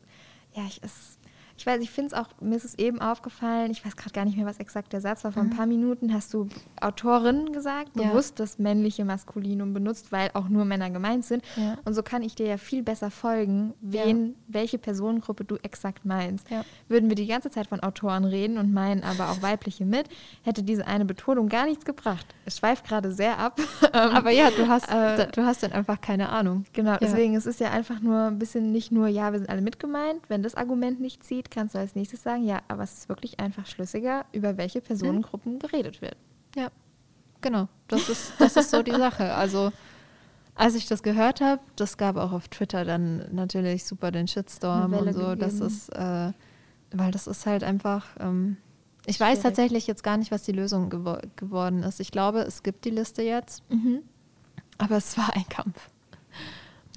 ja, ich, es ich weiß, ich finde es auch, mir ist es eben aufgefallen, ich weiß gerade gar nicht mehr, was exakt der Satz war, vor mhm. ein paar Minuten hast du Autorin gesagt, ja. bewusst das männliche Maskulinum benutzt, weil auch nur Männer gemeint sind. Ja. Und so kann ich dir ja viel besser folgen, wen, ja. welche Personengruppe du exakt meinst. Würden wir die ganze Zeit von Autoren reden und meinen aber auch weibliche mit, hätte diese eine Betonung gar nichts gebracht. Es schweift gerade sehr ab. aber ja, du hast, äh, du hast dann einfach keine Ahnung. Genau, deswegen es ist ja einfach nur ein bisschen nicht nur, ja, wir sind alle mitgemeint, wenn das Argument nicht zieht, geht, kannst du als nächstes sagen, ja, aber es ist wirklich einfach schlüssiger, über welche Personengruppen hm. geredet wird. Ja, genau. Das ist, das ist so die Sache. Also, als ich das gehört habe, das gab auch auf Twitter dann natürlich super den Shitstorm und so. Gegeben. Das ist, äh, weil das ist halt einfach. Ähm, ich Schwierig. weiß tatsächlich jetzt gar nicht, was die Lösung gewo geworden ist. Ich glaube, es gibt die Liste jetzt, mhm. aber es war ein Kampf.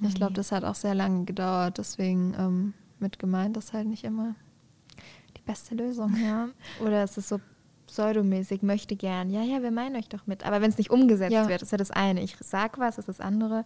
Ich glaube, das hat auch sehr lange gedauert. Deswegen ähm, mit gemeint ist halt nicht immer die beste Lösung. Ja. Oder es ist so pseudomäßig, möchte gern. Ja, ja, wir meinen euch doch mit. Aber wenn es nicht umgesetzt ja. wird, ist ja das eine. Ich sag was, ist das andere.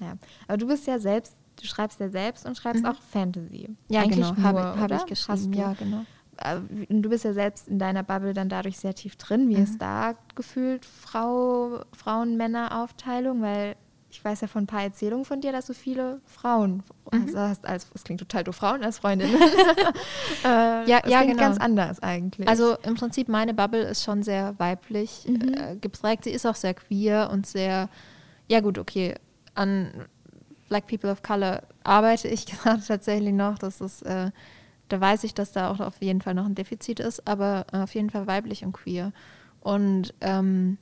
Ja. Aber du bist ja selbst, du schreibst ja selbst und schreibst mhm. auch Fantasy. Ja, Eigentlich genau. Habe hab ich geschrieben. Ja, genau. Äh, du bist ja selbst in deiner Bubble dann dadurch sehr tief drin. Wie mhm. ist da gefühlt Frau, Frauen-Männer-Aufteilung? Weil ich weiß ja von ein paar Erzählungen von dir, dass du viele Frauen mhm. also hast, als, es klingt total du Frauen als Freundin. äh, ja, ja, genau. ganz anders eigentlich. Also im Prinzip meine Bubble ist schon sehr weiblich mhm. äh, geprägt. Sie ist auch sehr queer und sehr, ja gut, okay, an Black People of Color arbeite ich gerade tatsächlich noch. Das ist, äh, da weiß ich, dass da auch auf jeden Fall noch ein Defizit ist, aber auf jeden Fall weiblich und queer. Und ähm,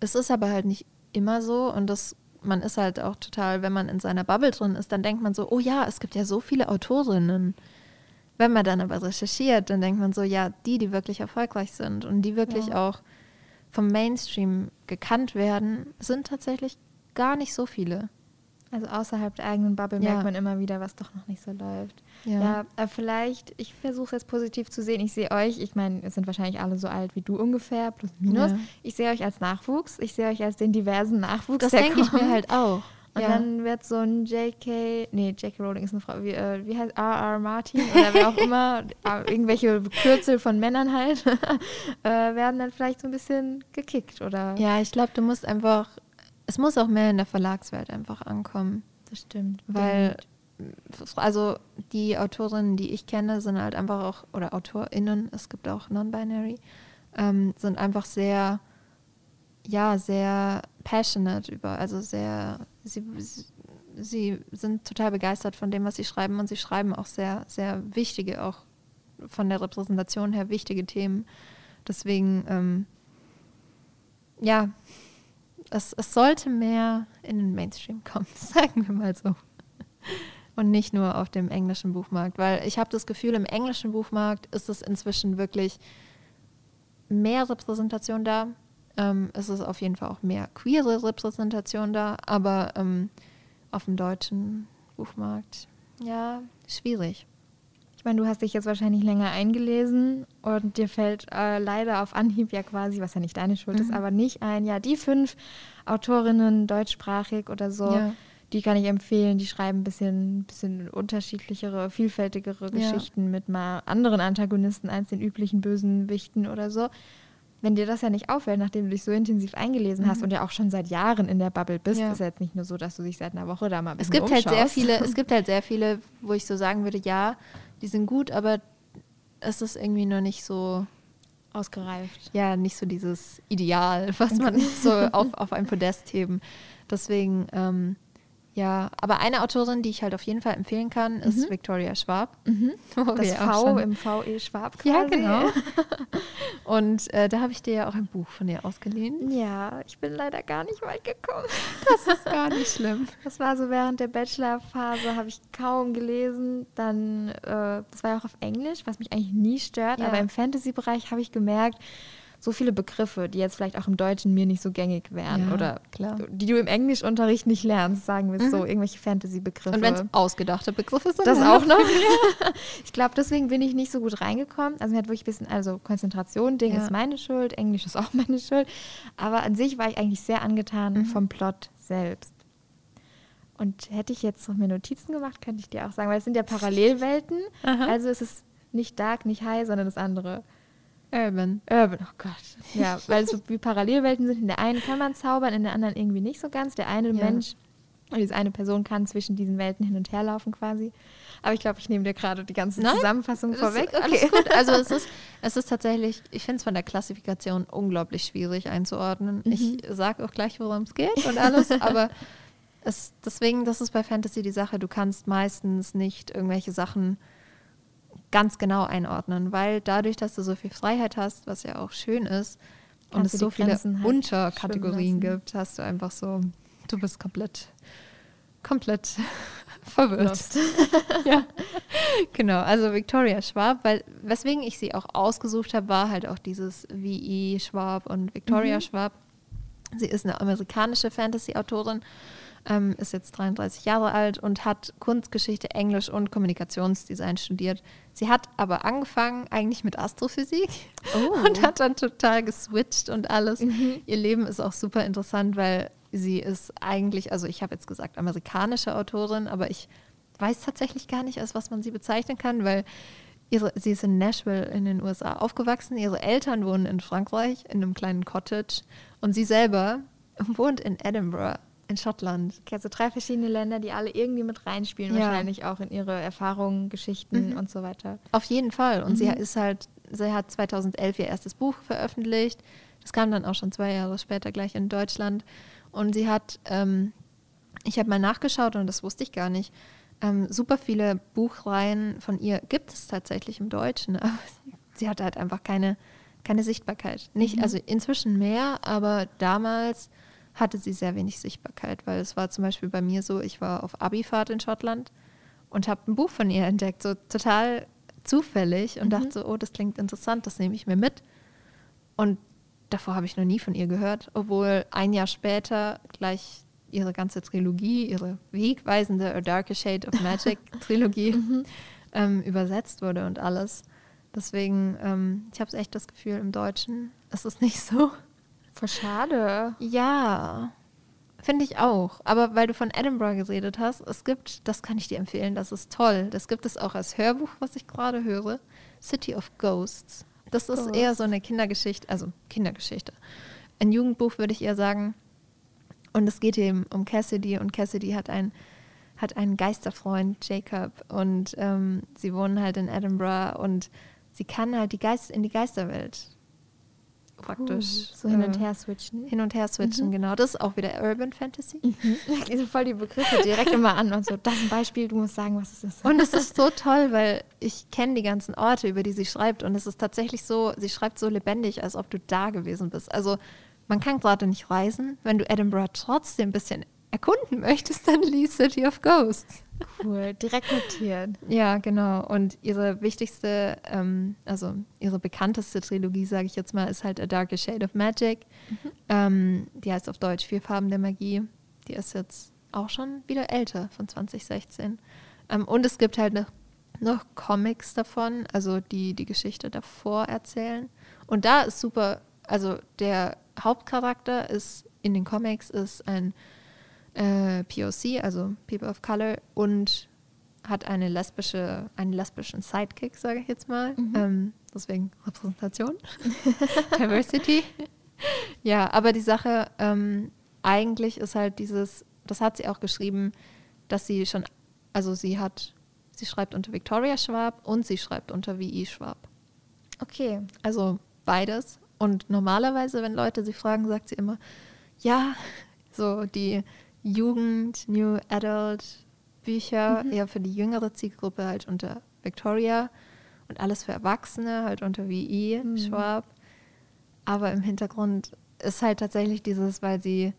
es ist aber halt nicht immer so und das man ist halt auch total, wenn man in seiner Bubble drin ist, dann denkt man so, oh ja, es gibt ja so viele Autorinnen. Wenn man dann aber recherchiert, dann denkt man so, ja, die, die wirklich erfolgreich sind und die wirklich ja. auch vom Mainstream gekannt werden, sind tatsächlich gar nicht so viele. Also außerhalb der eigenen Bubble ja. merkt man immer wieder, was doch noch nicht so läuft. Ja, ja äh, vielleicht, ich versuche es jetzt positiv zu sehen. Ich sehe euch, ich meine, es sind wahrscheinlich alle so alt wie du ungefähr, plus minus. Ja. Ich sehe euch als Nachwuchs. Ich sehe euch als den diversen Nachwuchs. Das denke ich mir halt auch. Und ja. dann wird so ein J.K., nee, J.K. Rowling ist eine Frau, wie, äh, wie heißt R.R. Martin oder wer auch immer, äh, irgendwelche Kürzel von Männern halt, äh, werden dann vielleicht so ein bisschen gekickt, oder? Ja, ich glaube, du musst einfach es muss auch mehr in der Verlagswelt einfach ankommen. Das stimmt. Weil, also die Autorinnen, die ich kenne, sind halt einfach auch, oder AutorInnen, es gibt auch Non-Binary, ähm, sind einfach sehr, ja, sehr passionate über, also sehr, sie, sie sind total begeistert von dem, was sie schreiben und sie schreiben auch sehr, sehr wichtige, auch von der Repräsentation her wichtige Themen. Deswegen, ähm, ja, es, es sollte mehr in den Mainstream kommen, sagen wir mal so. Und nicht nur auf dem englischen Buchmarkt, weil ich habe das Gefühl, im englischen Buchmarkt ist es inzwischen wirklich mehr Repräsentation da. Ähm, es ist auf jeden Fall auch mehr queere Repräsentation da, aber ähm, auf dem deutschen Buchmarkt, ja, schwierig. Ich meine, du hast dich jetzt wahrscheinlich länger eingelesen und dir fällt äh, leider auf Anhieb ja quasi, was ja nicht deine Schuld mhm. ist, aber nicht ein, ja, die fünf Autorinnen deutschsprachig oder so, ja. die kann ich empfehlen. Die schreiben ein bisschen, bisschen unterschiedlichere, vielfältigere ja. Geschichten mit mal anderen Antagonisten als den üblichen bösen Wichten oder so. Wenn dir das ja nicht auffällt, nachdem du dich so intensiv eingelesen mhm. hast und ja auch schon seit Jahren in der Bubble bist, ja. ist ja jetzt nicht nur so, dass du dich seit einer Woche da mal ein es gibt umschaust. halt sehr viele, Es gibt halt sehr viele, wo ich so sagen würde, ja, die sind gut, aber es ist irgendwie noch nicht so ausgereift. Ja, nicht so dieses Ideal, was man so auf, auf ein Podest heben Deswegen, ähm, ja, aber eine Autorin, die ich halt auf jeden Fall empfehlen kann, ist Mhm. Victoria Schwab. Das wir auch V im VE Schwab quasi. Ja, genau. Und äh, da habe ich dir ja auch ein Buch von ihr ausgeliehen. Ja, ich bin leider gar nicht weit gekommen. Das ist gar nicht schlimm. Das war so während der Bachelorphase, habe ich kaum gelesen. Dann, äh, das war ja auch auf Englisch, was mich eigentlich nie stört. Ja. Aber im Fantasy-Bereich habe ich gemerkt, so viele Begriffe, die jetzt vielleicht auch im Deutschen mir nicht so gängig wären Ja, oder klar. die du im Englischunterricht nicht lernst, sagen wir es so, irgendwelche Fantasy-Begriffe. Und wenn es ausgedachte Begriffe sind, Das auch noch. ich glaube, deswegen bin ich nicht so gut reingekommen. Also mir hat wirklich ein bisschen, also Konzentration, Ding Ja. ist meine Schuld, Englisch ist auch meine Schuld. Aber an sich war ich eigentlich sehr angetan Mhm. vom Plot selbst. Und hätte ich jetzt noch mehr Notizen gemacht, könnte ich dir auch sagen, weil es sind ja Parallelwelten. Aha. Also es ist nicht Dark, nicht High, sondern das andere. Urban. Urban, oh Gott. Ja, weil es so wie Parallelwelten sind. In der einen kann man zaubern, in der anderen irgendwie nicht so ganz. Der eine Ja. Mensch, diese eine Person kann zwischen diesen Welten hin und her laufen quasi. Aber ich glaube, ich nehme dir gerade die ganze Nein, Zusammenfassung Das vorweg. Ist alles gut. Also es ist, es ist tatsächlich, ich finde es von der Klassifikation unglaublich schwierig einzuordnen. Ich sage auch gleich, worum es geht und alles, aber es, deswegen, das ist bei Fantasy die Sache, du kannst meistens nicht irgendwelche Sachen ganz genau einordnen, weil dadurch, dass du so viel Freiheit hast, was ja auch schön ist, und Kannst es du so viele halt Unterkategorien gibt, hast du einfach so, du bist komplett, komplett verwirrt. Ja, genau. Also Victoria Schwab, weil weswegen ich sie auch ausgesucht habe, war halt auch dieses V.E. Schwab und Victoria Schwab. Sie ist eine amerikanische Fantasy-Autorin, ähm, ist jetzt 33 Jahre alt und hat Kunstgeschichte, Englisch und Kommunikationsdesign studiert. Sie hat aber angefangen eigentlich mit Astrophysik Oh. und hat dann total geswitcht und alles. Ihr Leben ist auch super interessant, weil sie ist eigentlich, also ich habe jetzt gesagt amerikanische Autorin, aber ich weiß tatsächlich gar nicht, als was man sie bezeichnen kann, weil ihre, sie ist in Nashville in den USA aufgewachsen. Ihre Eltern wohnen in Frankreich in einem kleinen Cottage und sie selber wohnt in Edinburgh in Schottland. Okay, also drei verschiedene Länder, die alle irgendwie mit reinspielen, Ja. wahrscheinlich auch in ihre Erfahrungen, Geschichten Mhm. und so weiter. Auf jeden Fall. Und sie ist halt, sie hat 2011 ihr erstes Buch veröffentlicht. Das kam dann auch schon zwei Jahre später gleich in Deutschland. Und sie hat, ähm, ich habe mal nachgeschaut und das wusste ich gar nicht, ähm, super viele Buchreihen von ihr gibt es tatsächlich im Deutschen. Aber sie hatte halt einfach keine, keine Sichtbarkeit. Nicht, also inzwischen mehr, aber damals hatte sie sehr wenig Sichtbarkeit, weil es war zum Beispiel bei mir so, ich war auf Abifahrt in Schottland und habe ein Buch von ihr entdeckt, so total zufällig und dachte so, oh, das klingt interessant, das nehme ich mir mit. Und davor habe ich noch nie von ihr gehört, obwohl ein Jahr später gleich ihre ganze Trilogie, ihre wegweisende A Darker Shade of Magic Trilogie ähm, übersetzt wurde und alles. Deswegen, ähm, ich habe echt das Gefühl, im Deutschen ist es nicht so. Voll schade. Ja, finde ich auch. Aber weil du von Edinburgh geredet hast, es gibt, das kann ich dir empfehlen, das ist toll. Das gibt es auch als Hörbuch, was ich gerade höre. City of Ghosts. Das ist Ghosts. eher so eine Kindergeschichte, also Kindergeschichte. Ein Jugendbuch würde ich eher sagen. Und es geht eben um Cassidy und Cassidy hat ein hat einen Geisterfreund, Jacob, und ähm, sie wohnen halt in Edinburgh und sie kann halt die Geist in die Geisterwelt praktisch Uh, so hin und äh, her switchen. hin und her switchen, genau. Das ist auch wieder Urban Fantasy. Die sind voll die Begriffe direkt immer an und so. Das ist ein Beispiel, du musst sagen, was es ist. Und es ist so toll, weil ich kenne die ganzen Orte, über die sie schreibt. Und es ist tatsächlich so, sie schreibt so lebendig, als ob du da gewesen bist. Also man kann gerade nicht reisen. Wenn du Edinburgh trotzdem ein bisschen erkunden möchtest, dann lies City of Ghosts. Cool, direkt notiert. Ja, genau. Und ihre wichtigste, ähm, also ihre bekannteste Trilogie, sage ich jetzt mal, ist halt A Darker Shade of Magic. Ähm, die heißt auf Deutsch Vier Farben der Magie. Die ist jetzt auch schon wieder älter, von 2016. Ähm, und es gibt halt noch, noch Comics davon, also die die Geschichte davor erzählen. Und da ist super, also der Hauptcharakter ist in den Comics ist ein äh, POC, also People of Color, und hat eine lesbische, einen lesbischen Sidekick, sage ich jetzt mal. Ähm, deswegen Repräsentation, Diversity. ja, aber die Sache ähm, eigentlich ist halt dieses, das hat sie auch geschrieben, dass sie schon, also sie hat, sie schreibt unter Victoria Schwab und sie schreibt unter V.E. Schwab. Okay. Also beides. Und normalerweise, wenn Leute sie fragen, sagt sie immer, ja, so die Jugend, New Adult Bücher, mhm. eher für die jüngere Zielgruppe halt unter Victoria und alles für Erwachsene halt unter VE, mhm. Schwab. Aber im Hintergrund ist halt tatsächlich dieses, weil sie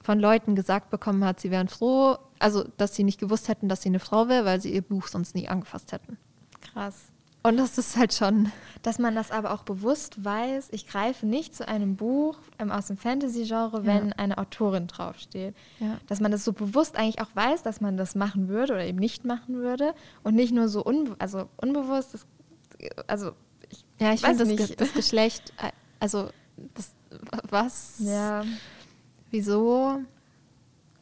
von Leuten gesagt bekommen hat, sie wären froh, also dass sie nicht gewusst hätten, dass sie eine Frau wäre, weil sie ihr Buch sonst nie angefasst hätten. Krass. Und das ist halt schon. Dass man das aber auch bewusst weiß, ich greife nicht zu einem Buch ähm, aus dem Fantasy-Genre, wenn ja. eine Autorin draufsteht. Ja. Dass man das so bewusst eigentlich auch weiß, dass man das machen würde oder eben nicht machen würde und nicht nur so unbe also unbewusst. Das, also ich ja, ich finde das, das Geschlecht, äh, also das, was? Ja. Wieso?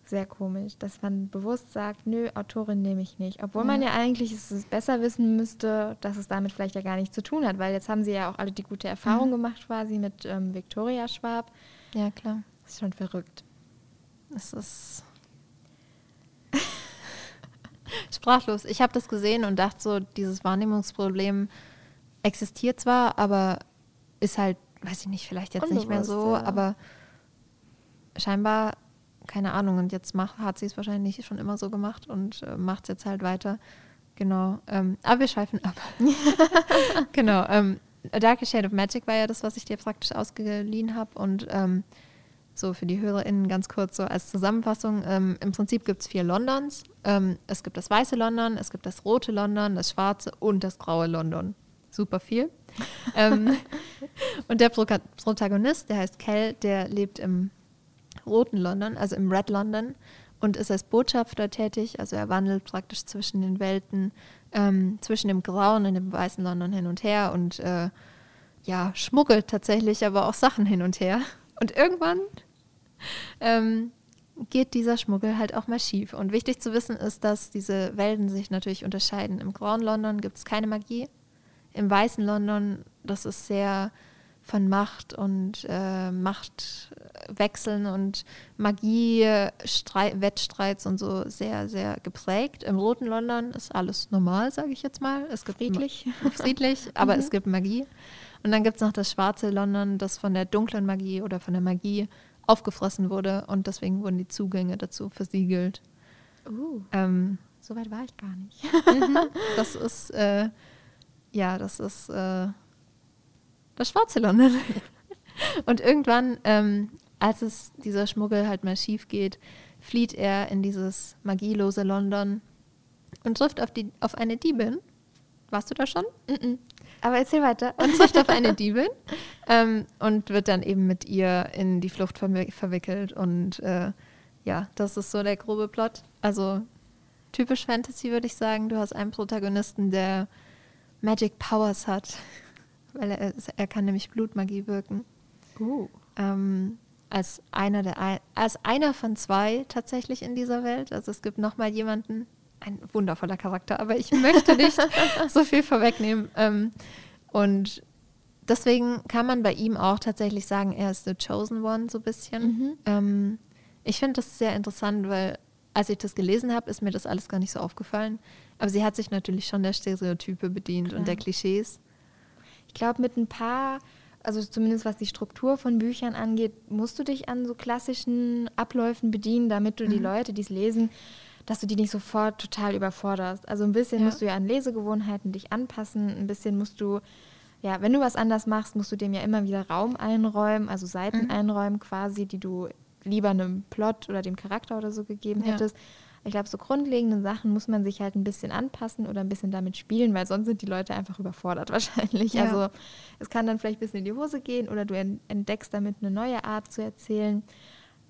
Sehr komisch, dass man bewusst sagt, nö, Autorin nehme ich nicht. Obwohl ja. man ja eigentlich es besser wissen müsste, dass es damit vielleicht ja gar nichts zu tun hat, weil jetzt haben sie ja auch alle die gute Erfahrung mhm. gemacht quasi mit ähm, Victoria Schwab. Ja, klar. Das ist schon verrückt. Es ist sprachlos. Ich habe das gesehen und dachte so, dieses Wahrnehmungsproblem existiert zwar, aber ist halt, weiß ich nicht, vielleicht jetzt Unbewusst, nicht mehr so, ja. aber scheinbar keine Ahnung, und jetzt mach, hat sie es wahrscheinlich schon immer so gemacht und äh, macht es jetzt halt weiter. Genau. Ähm, aber wir schweifen ab. genau. Ähm, A Dark Shade of Magic war ja das, was ich dir praktisch ausgeliehen habe. Und ähm, so für die HörerInnen ganz kurz so als Zusammenfassung. Ähm, Im Prinzip gibt es vier Londons. Ähm, es gibt das weiße London, es gibt das rote London, das schwarze und das graue London. Super viel. Ähm, und der Pro Protagonist, der heißt Kel, der lebt im roten London, also im Red London, und ist als Botschafter tätig. Also er wandelt praktisch zwischen den Welten, ähm, zwischen dem grauen und dem weißen London hin und her und äh, ja, schmuggelt tatsächlich aber auch Sachen hin und her. Und irgendwann ähm, geht dieser Schmuggel halt auch mal schief. Und wichtig zu wissen ist, dass diese Welten sich natürlich unterscheiden. Im grauen London gibt es keine Magie. Im weißen London, das ist sehr von Macht und äh, Machtwechseln und Magie, Streit, Wettstreits und so sehr, sehr geprägt. Im roten London ist alles normal, sage ich jetzt mal. Es gibt friedlich, friedlich aber mhm. es gibt Magie. Und dann gibt es noch das schwarze London, das von der dunklen Magie oder von der Magie aufgefressen wurde und deswegen wurden die Zugänge dazu versiegelt. Uh, ähm, so weit war ich gar nicht. Mhm. das ist, äh, ja, das ist äh, das schwarze London. Und irgendwann, ähm, als es dieser Schmuggel halt mal schief geht, flieht er in dieses magielose London und trifft auf, die, auf eine Diebin. Warst du da schon? Mm -mm. Aber erzähl weiter. Und trifft auf eine Diebin ähm, und wird dann eben mit ihr in die Flucht verw verwickelt. Und äh, ja, das ist so der grobe Plot. Also typisch Fantasy, würde ich sagen. Du hast einen Protagonisten, der Magic Powers hat weil er, er kann nämlich Blutmagie wirken. Uh. Ähm, als einer der als einer von zwei tatsächlich in dieser Welt. Also es gibt noch mal jemanden, ein wundervoller Charakter, aber ich möchte nicht so viel vorwegnehmen. Ähm, und deswegen kann man bei ihm auch tatsächlich sagen, er ist the chosen one so ein bisschen. Mhm. Ähm, ich finde das sehr interessant, weil als ich das gelesen habe, ist mir das alles gar nicht so aufgefallen. Aber sie hat sich natürlich schon der Stereotype bedient Klar. und der Klischees. Ich glaube, mit ein paar, also zumindest was die Struktur von Büchern angeht, musst du dich an so klassischen Abläufen bedienen, damit du mhm. die Leute, die es lesen, dass du die nicht sofort total überforderst. Also ein bisschen ja. musst du ja an Lesegewohnheiten dich anpassen, ein bisschen musst du, ja, wenn du was anders machst, musst du dem ja immer wieder Raum einräumen, also Seiten mhm. einräumen quasi, die du lieber einem Plot oder dem Charakter oder so gegeben ja. hättest. Ich glaube, so grundlegende Sachen muss man sich halt ein bisschen anpassen oder ein bisschen damit spielen, weil sonst sind die Leute einfach überfordert wahrscheinlich. Ja. Also es kann dann vielleicht ein bisschen in die Hose gehen oder du entdeckst damit eine neue Art zu erzählen.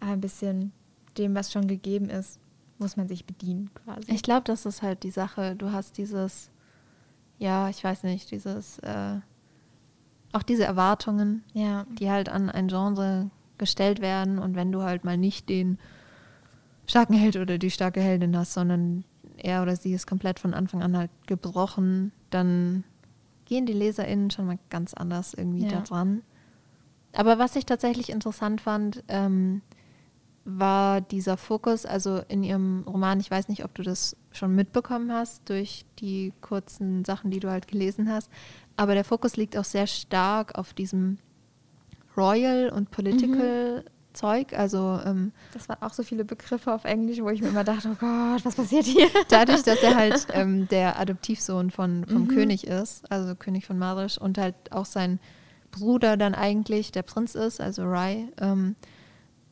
Aber ein bisschen dem, was schon gegeben ist, muss man sich bedienen quasi. Ich glaube, das ist halt die Sache. Du hast dieses, ja, ich weiß nicht, dieses, äh, auch diese Erwartungen, ja. die halt an ein Genre gestellt werden und wenn du halt mal nicht den starken Held oder die starke Heldin hast, sondern er oder sie ist komplett von Anfang an halt gebrochen, dann gehen die LeserInnen schon mal ganz anders irgendwie ja. da dran. Aber was ich tatsächlich interessant fand, ähm, war dieser Fokus, also in ihrem Roman, ich weiß nicht, ob du das schon mitbekommen hast durch die kurzen Sachen, die du halt gelesen hast, aber der Fokus liegt auch sehr stark auf diesem Royal und Political mhm Zeug. Also ähm, das waren auch so viele Begriffe auf Englisch, wo ich mir immer dachte, oh Gott, was passiert hier? Dadurch, dass er halt ähm, der Adoptivsohn von, vom mhm. König ist, also König von Marisch und halt auch sein Bruder dann eigentlich der Prinz ist, also Rai, ähm,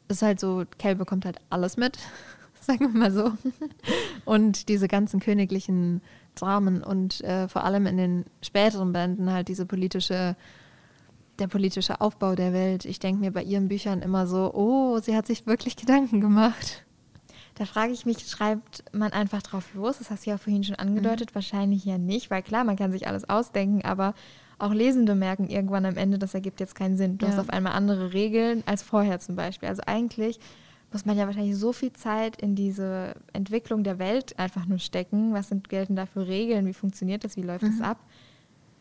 ist halt so, Kel bekommt halt alles mit, sagen wir mal so. Und diese ganzen königlichen Dramen und äh, vor allem in den späteren Bänden halt diese politische, der politische Aufbau der Welt. Ich denke mir bei ihren Büchern immer so, oh, sie hat sich wirklich Gedanken gemacht. Da frage ich mich, schreibt man einfach drauf los? Das hast du ja vorhin schon angedeutet, mhm. wahrscheinlich ja nicht, weil klar, man kann sich alles ausdenken, aber auch Lesende merken irgendwann am Ende, das ergibt jetzt keinen Sinn. Du ja. hast auf einmal andere Regeln als vorher zum Beispiel. Also eigentlich muss man ja wahrscheinlich so viel Zeit in diese Entwicklung der Welt einfach nur stecken. Was sind, gelten da für Regeln? Wie funktioniert das? Wie läuft mhm. das ab?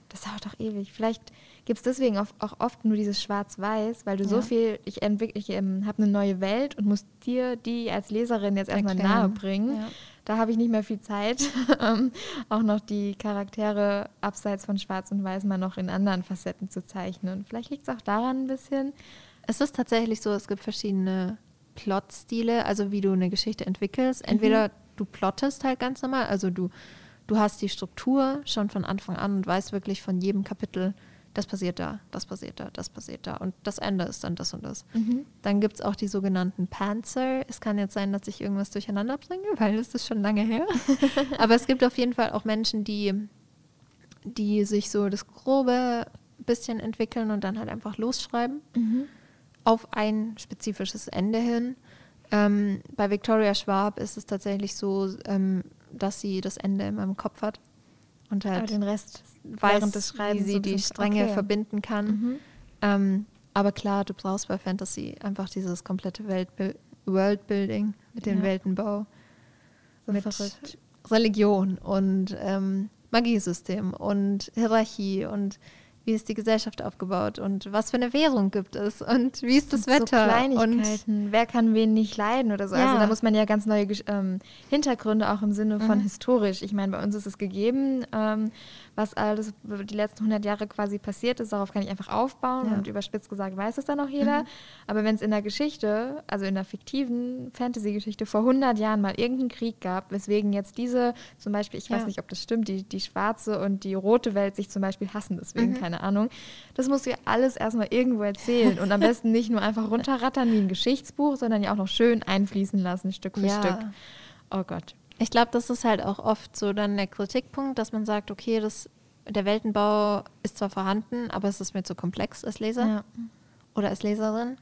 Das dauert doch ewig. Vielleicht gibt es deswegen auch, auch, oft nur dieses Schwarz-Weiß, weil du ja. so viel, ich, ich ähm, habe eine neue Welt und muss dir die als Leserin jetzt erstmal nahe bringen. Ja. Da habe ich nicht mehr viel Zeit, ähm, auch noch die Charaktere abseits von Schwarz und Weiß mal noch in anderen Facetten zu zeichnen. Vielleicht liegt es auch daran ein bisschen. Es ist tatsächlich so, es gibt verschiedene Plotstile, also wie du eine Geschichte entwickelst. Entweder mhm. du plottest halt ganz normal, also du, du hast die Struktur schon von Anfang an und weißt wirklich von jedem Kapitel, das passiert da, das passiert da, das passiert da und das Ende ist dann das und das. Mhm. Dann gibt es auch die sogenannten Panzer. Es kann jetzt sein, dass ich irgendwas durcheinander bringe, weil es ist schon lange her. Aber es gibt auf jeden Fall auch Menschen, die, die sich so das grobe bisschen entwickeln und dann halt einfach losschreiben. Mhm auf ein spezifisches Ende hin. Ähm, bei Victoria Schwab ist es tatsächlich so, ähm, dass sie das Ende in meinem Kopf hat und halt aber den Rest weiß, des Schreibens wie sie die Stränge okay. verbinden kann. Mhm. Ähm, aber klar, du brauchst bei Fantasy einfach dieses komplette Weltbi Worldbuilding mit dem ja. Weltenbau, so mit verrückt. Religion und ähm, Magiesystem und Hierarchie und wie ist die Gesellschaft aufgebaut und was für eine Währung gibt es und wie ist das Wetter. So Kleinigkeiten. Und Wer kann wen nicht leiden oder so. Also ja. Also da muss man ja ganz neue ähm, Hintergründe auch im Sinne von mhm. historisch. Ich meine, bei uns ist es gegeben, ähm, was alles die letzten 100 Jahre quasi passiert ist. Darauf kann ich einfach aufbauen ja. und überspitzt gesagt weiß es dann auch jeder. Mhm. Aber wenn es in der Geschichte, also in der fiktiven Fantasy-Geschichte vor 100 Jahren mal irgendeinen Krieg gab, weswegen jetzt diese, zum Beispiel, ich ja. weiß nicht, ob das stimmt, die, die schwarze und die rote Welt sich zum Beispiel hassen, deswegen mhm. Keine Ahnung. Das musst du ja alles erstmal irgendwo erzählen und am besten nicht nur einfach runterrattern wie ein Geschichtsbuch, sondern ja auch noch schön einfließen lassen, Stück für ja. Stück. Oh Gott. Ich glaube, das ist halt auch oft so dann der Kritikpunkt, dass man sagt, okay, das, der Weltenbau ist zwar vorhanden, aber es ist mir zu komplex als Leser ja. oder als Leserin.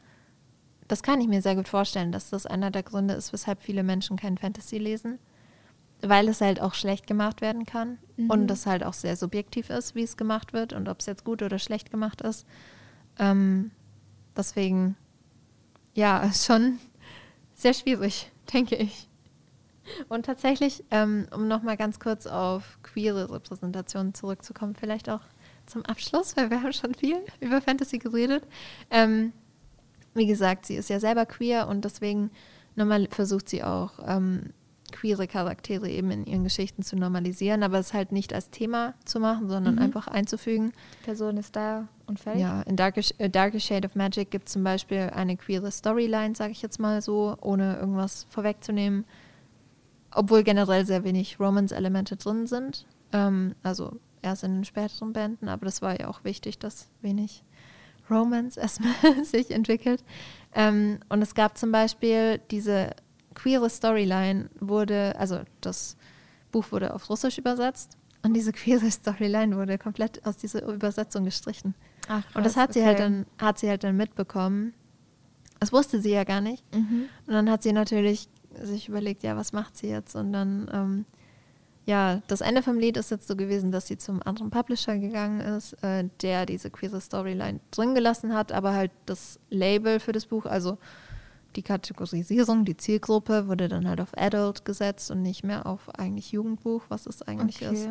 Das kann ich mir sehr gut vorstellen, dass das einer der Gründe ist, weshalb viele Menschen kein Fantasy lesen. Weil es halt auch schlecht gemacht werden kann mhm. und es halt auch sehr subjektiv ist, wie es gemacht wird und ob es jetzt gut oder schlecht gemacht ist. Ähm, deswegen, ja, ist schon sehr schwierig, denke ich. Und tatsächlich, ähm, um nochmal ganz kurz auf queere Repräsentationen zurückzukommen, vielleicht auch zum Abschluss, weil wir haben schon viel über Fantasy geredet. Ähm, wie gesagt, sie ist ja selber queer und deswegen nochmal versucht sie auch ähm, queere Charaktere eben in ihren Geschichten zu normalisieren, aber es halt nicht als Thema zu machen, sondern mhm. einfach einzufügen. Die Person ist da und fertig. Ja, in Darkish, äh, Darker Shade of Magic gibt es zum Beispiel eine queere Storyline, sage ich jetzt mal so, ohne irgendwas vorwegzunehmen obwohl generell sehr wenig Romance-Elemente drin sind. Ähm, also erst in den späteren Bänden, aber das war ja auch wichtig, dass wenig Romance erstmal sich entwickelt. Ähm, und es gab zum Beispiel diese queere Storyline wurde, also das Buch wurde auf Russisch übersetzt und diese queere Storyline wurde komplett aus dieser Übersetzung gestrichen. Ach, krass, und das hat okay. sie halt dann, hat sie halt dann mitbekommen. Das wusste sie ja gar nicht. Mhm. Und dann hat sie natürlich sich überlegt, ja, was macht sie jetzt? Und dann, ähm, ja, das Ende vom Lied ist jetzt so gewesen, dass sie zum anderen Publisher gegangen ist, äh, der diese queere Storyline drin gelassen hat, aber halt das Label für das Buch, also die Kategorisierung, die Zielgruppe wurde dann halt auf Adult gesetzt und nicht mehr auf eigentlich Jugendbuch, was es eigentlich okay. ist.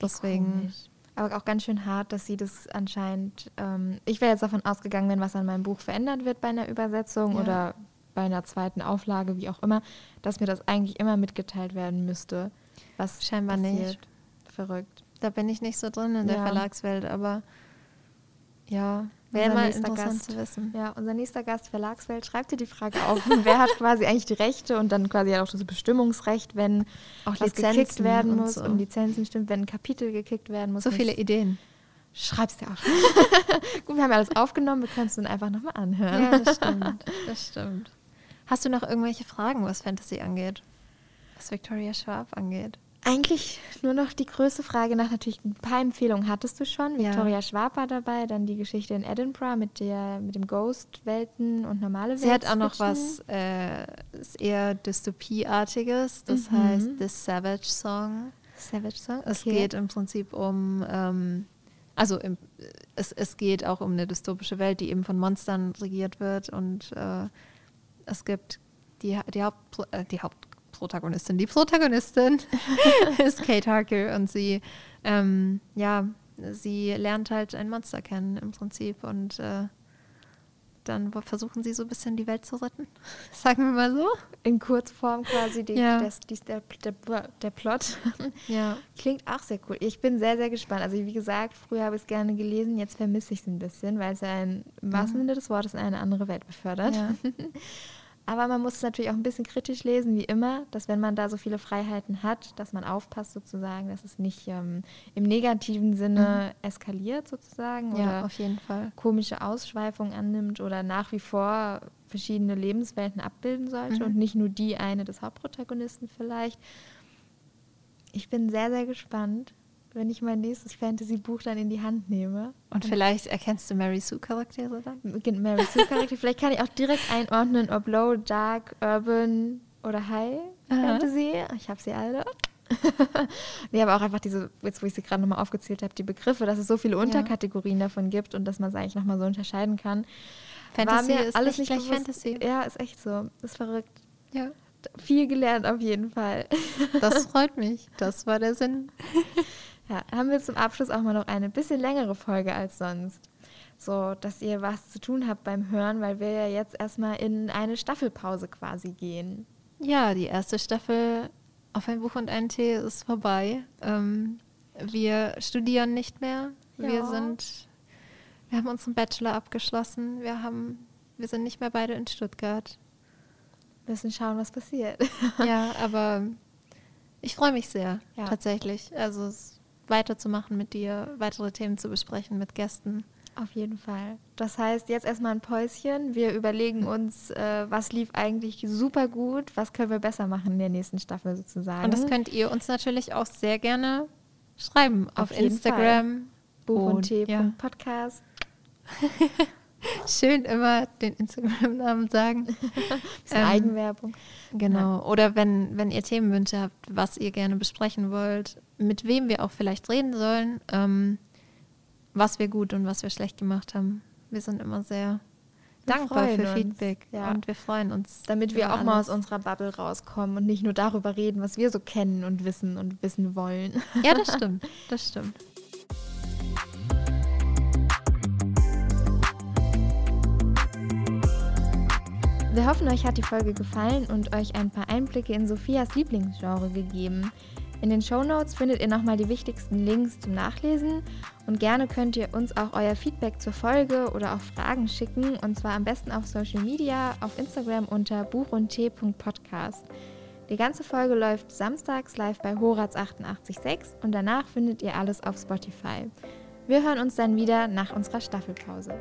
Deswegen. Aber auch ganz schön hart, dass sie das anscheinend. Ähm, ich wäre jetzt davon ausgegangen, wenn was an meinem Buch verändert wird bei einer Übersetzung ja. oder bei einer zweiten Auflage, wie auch immer, dass mir das eigentlich immer mitgeteilt werden müsste. Was scheinbar passiert. nicht. Verrückt. Da bin ich nicht so drin in der Verlagswelt, aber Ja, wäre mal interessant Gast, zu wissen. Ja, unser nächster Gast, Verlagswelt, schreibt dir die Frage auf, wer hat quasi eigentlich die Rechte und dann quasi auch das Bestimmungsrecht, wenn auch was gekickt werden muss und, so. und Lizenzen stimmt, wenn ein Kapitel gekickt werden muss. So viele Ideen. Schreib's dir auf. Gut, wir haben alles aufgenommen, wir können es dann einfach nochmal anhören. Ja, das stimmt. Das stimmt. Hast du noch irgendwelche Fragen, was Fantasy angeht? Was Victoria Schwab angeht? Eigentlich nur noch die größte Frage nach natürlich ein paar Empfehlungen hattest du schon. Ja. Victoria Schwab war dabei, dann die Geschichte in Edinburgh mit der mit dem Ghost-Welten und normale Welten. Sie hat auch noch was äh, ist eher Dystopieartiges, das mhm. heißt The Savage Song. Savage Song. Okay. Es geht im Prinzip um ähm, also im, es, es geht auch um eine dystopische Welt, die eben von Monstern regiert wird und äh, es gibt die, die, Haupt, äh, die Haupt Protagonistin. Die Protagonistin ist Kate Harker und sie, ähm, ja, sie lernt halt ein Monster kennen im Prinzip und äh, dann versuchen sie so ein bisschen die Welt zu retten. Sagen wir mal so. In Kurzform quasi die, ja. des, dies, der, der, der Plot. Ja. Klingt auch sehr cool. Ich bin sehr, sehr gespannt. Also wie gesagt, früher habe ich es gerne gelesen, jetzt vermisse ich es ein bisschen, weil es ja ein, im wahrsten Sinne des Wortes in eine andere Welt befördert. Ja. Aber man muss es natürlich auch ein bisschen kritisch lesen, wie immer, dass wenn man da so viele Freiheiten hat, dass man aufpasst sozusagen, dass es nicht ähm, im negativen Sinne mhm. eskaliert sozusagen ja, oder auf jeden Fall. komische Ausschweifungen annimmt oder nach wie vor verschiedene Lebenswelten abbilden sollte mhm. und nicht nur die eine des Hauptprotagonisten vielleicht. Ich bin sehr, sehr gespannt wenn ich mein nächstes Fantasy-Buch dann in die Hand nehme. Und vielleicht erkennst du Mary Sue-Charaktere dann? Mary Sue-Charaktere. vielleicht kann ich auch direkt einordnen, ob Low, Dark, Urban oder High Fantasy. Ich habe sie alle. nee, aber auch einfach diese, jetzt wo ich sie gerade nochmal aufgezählt habe, die Begriffe, dass es so viele Unterkategorien ja. davon gibt und dass man es eigentlich nochmal so unterscheiden kann. Fantasy ist alles nicht gleich Fantasy. Ja, ist echt so. Ist verrückt. Ja. Viel gelernt auf jeden Fall. Das freut mich. Das war der Sinn. Ja, haben wir zum Abschluss auch mal noch eine bisschen längere Folge als sonst. So, dass ihr was zu tun habt beim Hören, weil wir ja jetzt erstmal in eine Staffelpause quasi gehen. Ja, die erste Staffel auf ein Buch und einen Tee ist vorbei. Ähm, wir studieren nicht mehr. Ja. Wir sind, wir haben unseren Bachelor abgeschlossen. Wir haben, wir sind nicht mehr beide in Stuttgart. Müssen schauen, was passiert. ja, aber ich freue mich sehr, ja. tatsächlich. Also es weiterzumachen mit dir, weitere Themen zu besprechen mit Gästen. Auf jeden Fall. Das heißt, jetzt erstmal ein Päuschen. Wir überlegen uns, äh, was lief eigentlich super gut, was können wir besser machen in der nächsten Staffel sozusagen. Und das könnt ihr uns natürlich auch sehr gerne schreiben auf, auf Instagram. Buch und Tee. Ja. Podcast. Schön immer den Instagram-Namen sagen. ähm, Eigenwerbung. Genau. Ja. Oder wenn, wenn ihr Themenwünsche habt, was ihr gerne besprechen wollt, mit wem wir auch vielleicht reden sollen, ähm, was wir gut und was wir schlecht gemacht haben. Wir sind immer sehr wir dankbar für uns. Feedback ja. und wir freuen uns. Damit wir auch alles. mal aus unserer Bubble rauskommen und nicht nur darüber reden, was wir so kennen und wissen und wissen wollen. Ja, das stimmt. Das stimmt. Wir hoffen, euch hat die Folge gefallen und euch ein paar Einblicke in Sophias Lieblingsgenre gegeben. In den Show Notes findet ihr nochmal die wichtigsten Links zum Nachlesen und gerne könnt ihr uns auch euer Feedback zur Folge oder auch Fragen schicken und zwar am besten auf Social Media, auf Instagram unter buchundtee.podcast. Die ganze Folge läuft samstags live bei Horaz 886 und danach findet ihr alles auf Spotify. Wir hören uns dann wieder nach unserer Staffelpause.